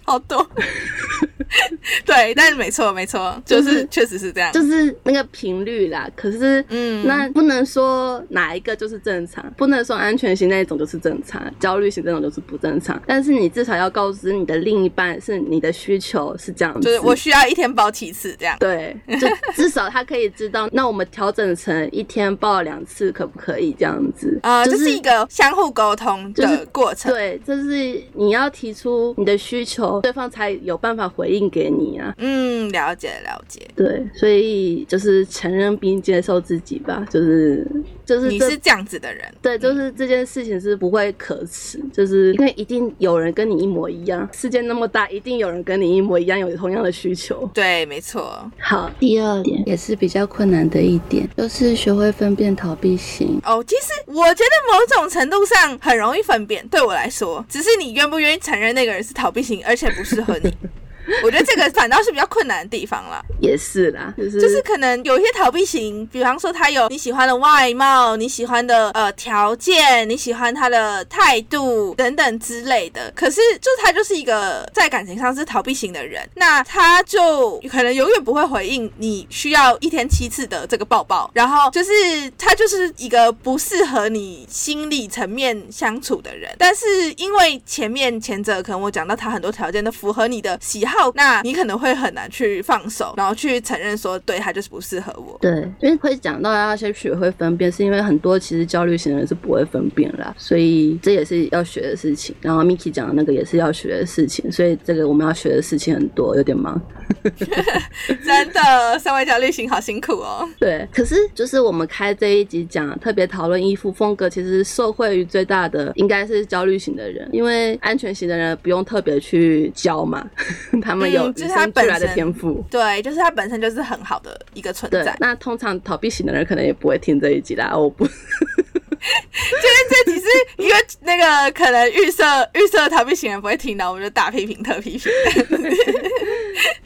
好多，对，但是没错，没错，就是确实是这样，就是那个频率啦。可是，嗯，那不能说哪一个就是正常，不能说安全型那一种就是正常，焦虑型这种就是不正常。但是你至少要告知你的另一半，是你的需求是这样子，就是我需要一天报几次这样。对，就 至少他可以知道，那我们调整成一天报两次，可不可以这样子？啊，这是一个相互沟通的过程。对，就是你要提出你的需求。对方才有办法回应给你啊。嗯，了解了解。对，所以就是承认并接受自己吧，就是。就是你是这样子的人，对，就是这件事情是不会可耻，就是因为一定有人跟你一模一样，世界那么大，一定有人跟你一模一样有同样的需求。对，没错。好，第二点也是比较困难的一点，就是学会分辨逃避型。哦，其实我觉得某种程度上很容易分辨，对我来说，只是你愿不愿意承认那个人是逃避型，而且不适合你。我觉得这个反倒是比较困难的地方啦。也是啦，就是就是可能有一些逃避型，比方说他有你喜欢的外貌、你喜欢的呃条件、你喜欢他的态度等等之类的。可是就他就是一个在感情上是逃避型的人，那他就可能永远不会回应你需要一天七次的这个抱抱，然后就是他就是一个不适合你心理层面相处的人。但是因为前面前者可能我讲到他很多条件都符合你的喜好，那你可能会很难去放手，然后去承认说对他就是不适合我。对，因为会讲到要先学会分辨，是因为很多其实焦虑型的人是不会分辨啦，所以这也是要学的事情。然后 Miki 讲的那个也是要学的事情，所以这个我们要学的事情很多，有点忙。真的，三位焦虑型好辛苦哦。对，可是就是我们开这一集讲特别讨论衣服风格，其实受惠于最大的应该是焦虑型的人，因为安全型的人不用特别去教嘛，他们有与生俱来的天赋。对，就是他本身就是很好的一个存在，。那通常逃避型的人可能也不会听这一集啦。我不，这只是一个那个可能预设预设逃避型人不会听到，我们就大批评特批评。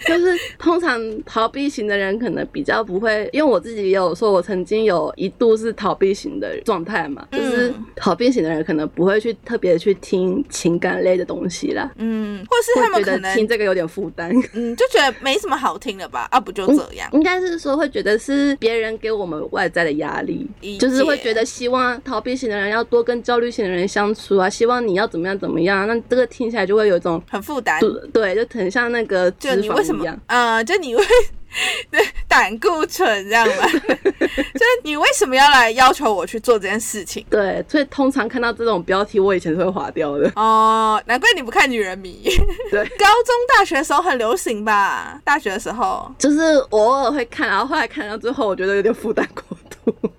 就是通常逃避型的人可能比较不会，因为我自己也有说，我曾经有一度是逃避型的状态嘛，就是嗯逃避型的人可能不会去特别去听情感类的东西啦，嗯，或是他们可能听这个有点负担。嗯就觉得没什么好听的吧？啊，不就这样？应该是说会觉得是别人给我们外在的压力，就是会觉得希望逃避型的人要多跟焦虑型的人相处啊，希望你要怎么样怎么样，那这个听起来就会有一种很负担。对，就很像那个脂就你为什么肪一样。呃，就你为对胆固醇这样吧？就是你为什么要来要求我去做这件事情？对，所以通常看到这种标题，我以前是会划掉的。哦，难怪你不看女人迷。对，高中、大学的时候很流行吧？大学的时候，就是我偶尔会看，然后后来看到最后，我觉得有点负担过度。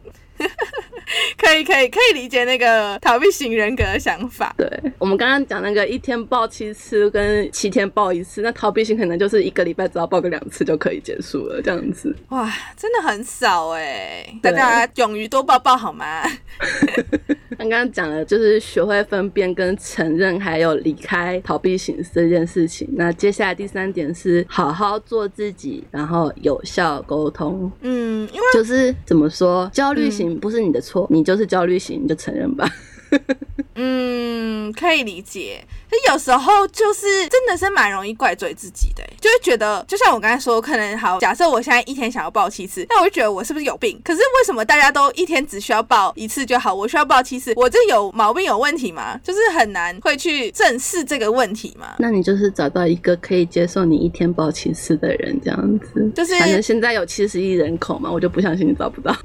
可以可以可以理解那个逃避型人格的想法。对我们刚刚讲那个一天报七次跟七天报一次，那逃避型可能就是一个礼拜只要报个两次就可以结束了，这样子。哇，真的很少哎！大家勇于多抱抱好吗？刚刚讲的就是学会分辨跟承认，还有离开逃避型这件事情。那接下来第三点是好好做自己，然后有效沟通。嗯，因为就是怎么说，焦虑型不是你的错，你就是焦虑型，你就承认吧。嗯，可以理解。就有时候就是真的是蛮容易怪罪自己的欸，就会觉得，就像我刚才说，可能好，假设我现在一天想要抱七次，那我就觉得我是不是有病？可是为什么大家都一天只需要抱一次就好，我需要抱七次？我这有毛病有问题吗？就是很难会去正视这个问题嘛。那你就是找到一个可以接受你一天报七次的人，这样子。就是反正现在有七十亿人口嘛，我就不相信你找不到。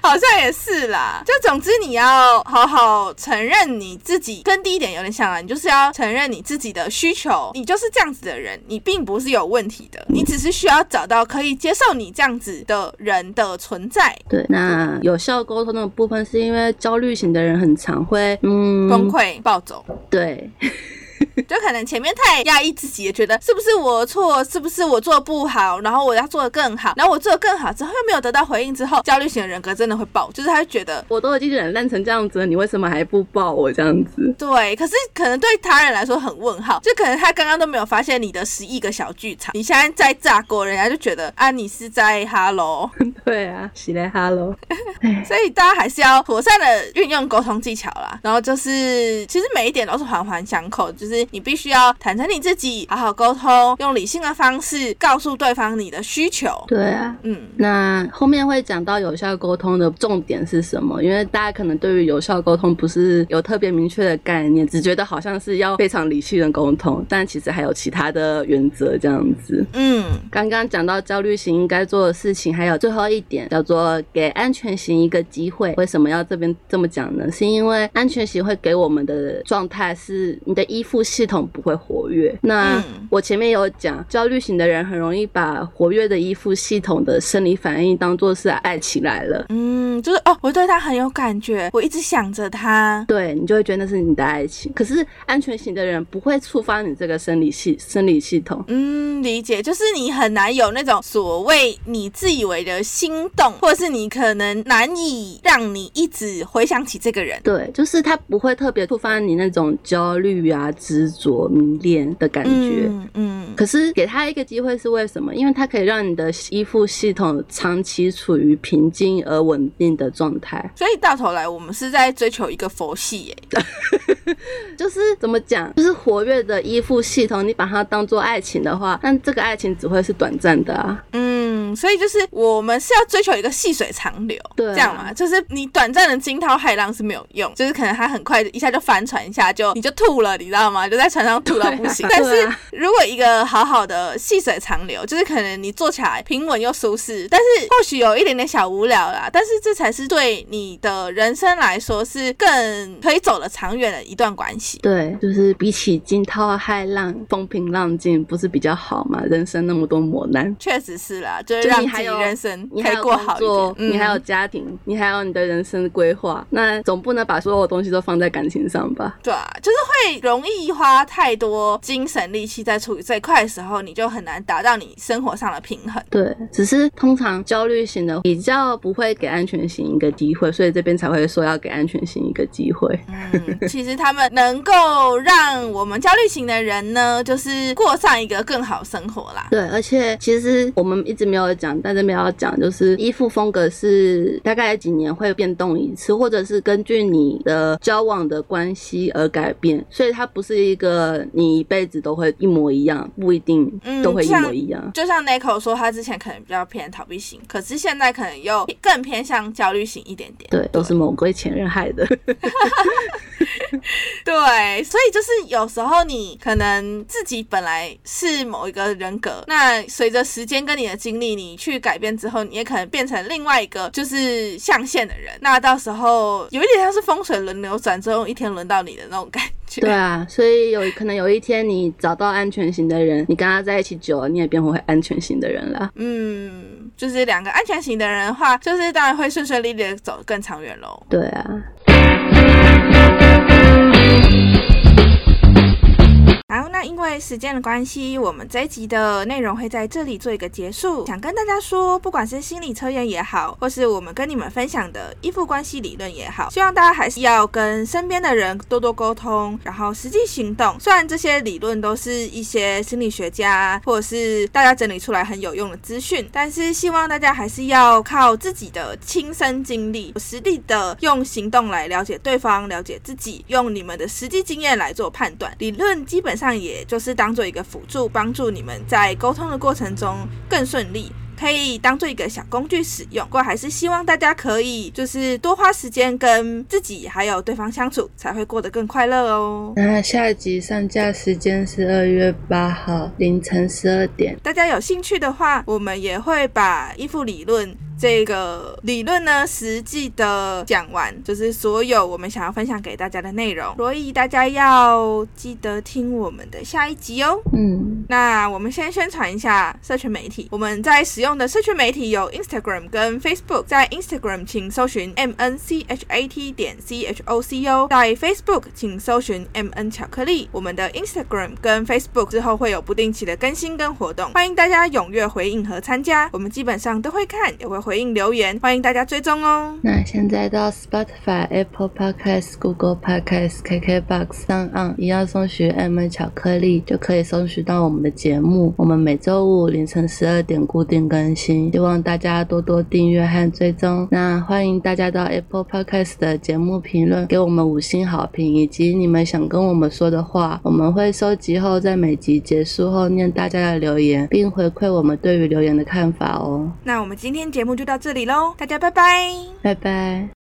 好像也是啦，就总之你要好好承认你自己，跟第一点有点像啊，你就是要承认你自己的需求，你就是这样子的人，你并不是有问题的，你只是需要找到可以接受你这样子的人的存在。对，那有效沟通的部分是因为焦虑型的人很常会嗯崩溃暴走，对 就可能前面太压抑自己，也觉得是不是我错，是不是我做得不好，然后我要做的更好，然后我做的更好之后又没有得到回应之后，焦虑型的人格真的会爆，就是他会觉得我都已经忍烂成这样子了，你为什么还不抱我这样子？对，可是可能对他人来说很问号，就可能他刚刚都没有发现你的十亿个小剧场，你现在在炸锅，人家就觉得啊，你是在 hello，对啊，喜来 hello，所以大家还是要妥善的运用沟通技巧啦。然后就是，其实每一点都是环环相扣，就是你必须要坦诚你自己，好好沟通，用理性的方式告诉对方你的需求。对啊。嗯，那后面会讲到有效沟通的重点是什么？因为大家可能对于有效沟通不是有特别明确的概念，只觉得好像是要非常理性的沟通，但其实还有其他的原则这样子。嗯，刚刚讲到焦虑型应该做的事情，还有最后一点叫做给安全型一个机会。为什么要这边这么讲呢？是因为安全型会给我们的状态是你的依附系统不会活跃。那嗯我前面有讲，焦虑型的人很容易把活跃的依附系统的生理反应当做是爱起来了。嗯，嗯，就是哦，我对他很有感觉，我一直想着他。对你就会觉得那是你的爱情。可是安全型的人不会触发你这个生理系生理系统。嗯，理解，就是你很难有那种所谓你自以为的心动，或者是你可能难以让你一直回想起这个人。对，就是他不会特别触发你那种焦虑啊、执着、迷恋的感觉。嗯嗯，可是给他一个机会是为什么？因为他可以让你的依附系统长期处于平静而稳定的状态。所以到头来，我们是在追求一个佛系耶。就是怎么讲，就是活跃的依附系统，你把它当做爱情的话，那这个爱情只会是短暂的啊。嗯，所以就是我们是要追求一个细水长流，对啊这样嘛，就是你短暂的惊涛骇浪是没有用，就是可能它很快一下就翻船，一下就你就吐了，你知道吗？就在船上吐到不行。但是如果一个好好的细水长流，就是可能你坐起来平稳又舒适，但是或许有一点点小无聊啦，但是这才是对你的人生来说是更可以走得长远的一段关系。对，就是比起惊涛骇浪、风平浪静，不是比较好吗？人生那么多磨难。确实是啦，就是让自己你还有人生你还有可以过好一工作点，，你还有嗯家庭，你还有你的人生规划，那总不能把所有东西都放在感情上吧？对啊，就是会容易花太多精神力气在处理这一块的时候，你就很难达到你生活上的平衡。对，只是通常焦虑型的比较不会给安全型一个机会，所以这边才会说要给安全型一个机会。嗯，其实他们能够让我们焦虑型的人呢，就是过上一个更好生活啦。对，而且其实我们一直没有讲，但这边要讲，就是依附风格是大概几年会变动一次，或者是根据你的交往的关系而改变，所以它不是一个你一辈子都会一模一样，不一定嗯都会一模一样。就像 Nico 说，他之前可能比较偏逃避型，可是现在可能又更偏向焦虑型一点点。对，都是某个前任害的。对，所以就是有时候你可能自己本来是某一个人格，那随着时间跟你的经历，你去改变之后，你也可能变成另外一个就是象限的人。那到时候有一点像是风水轮流转，之后一天轮到你的那种感觉。对啊，所以有可能有一天你找到安全型的人，你跟他在一起久了，你也变回安全型的人了。嗯，就是两个安全型的人的话，就是当然会顺顺利利的走更长远喽。对啊，好，那因为时间的关系，我们这一集的内容会在这里做一个结束。想跟大家说，不管是心理测验也好，或是我们跟你们分享的依附关系理论也好，希望大家还是要跟身边的人多多沟通，然后实际行动。虽然这些理论都是一些心理学家或者是大家整理出来很有用的资讯，但是希望大家还是要靠自己的亲身经历，实地的用行动来了解对方，了解自己，用你们的实际经验来做判断。理论基本上也就是当做一个辅助，帮助你们在沟通的过程中更顺利。可以当做一个小工具使用，不过还是希望大家可以就是多花时间跟自己还有对方相处，才会过得更快乐哦。那下一集上架时间是二月八号凌晨十二点。大家有兴趣的话，我们也会把依附理论这个理论呢实际的讲完，就是所有我们想要分享给大家的内容，所以大家要记得听我们的下一集哦。嗯，那我们先宣传一下社群媒体，我们在使用用的社群媒体有 Instagram 跟 Facebook，在 Instagram 请搜寻 M N C H A T 点 C H O C O，在 Facebook 请搜寻 M N 巧克力。我们的 Instagram 跟 Facebook 之后会有不定期的更新跟活动，欢迎大家踊跃回应和参加，我们基本上都会看，也会回应留言，欢迎大家追踪哦。那现在到 Spotify、Apple Podcast、Google Podcast、KKBox 上岸，一样搜寻 M N 巧克力，就可以搜寻到我们的节目。我们每周五凌晨十二点固定更新，希望大家多多订阅和追踪。那欢迎大家到 Apple Podcast 的节目评论给我们五星好评，以及你们想跟我们说的话，我们会收集后在每集结束后念大家的留言，并回馈我们对于留言的看法哦。那我们今天节目就到这里喽，大家拜拜。拜拜。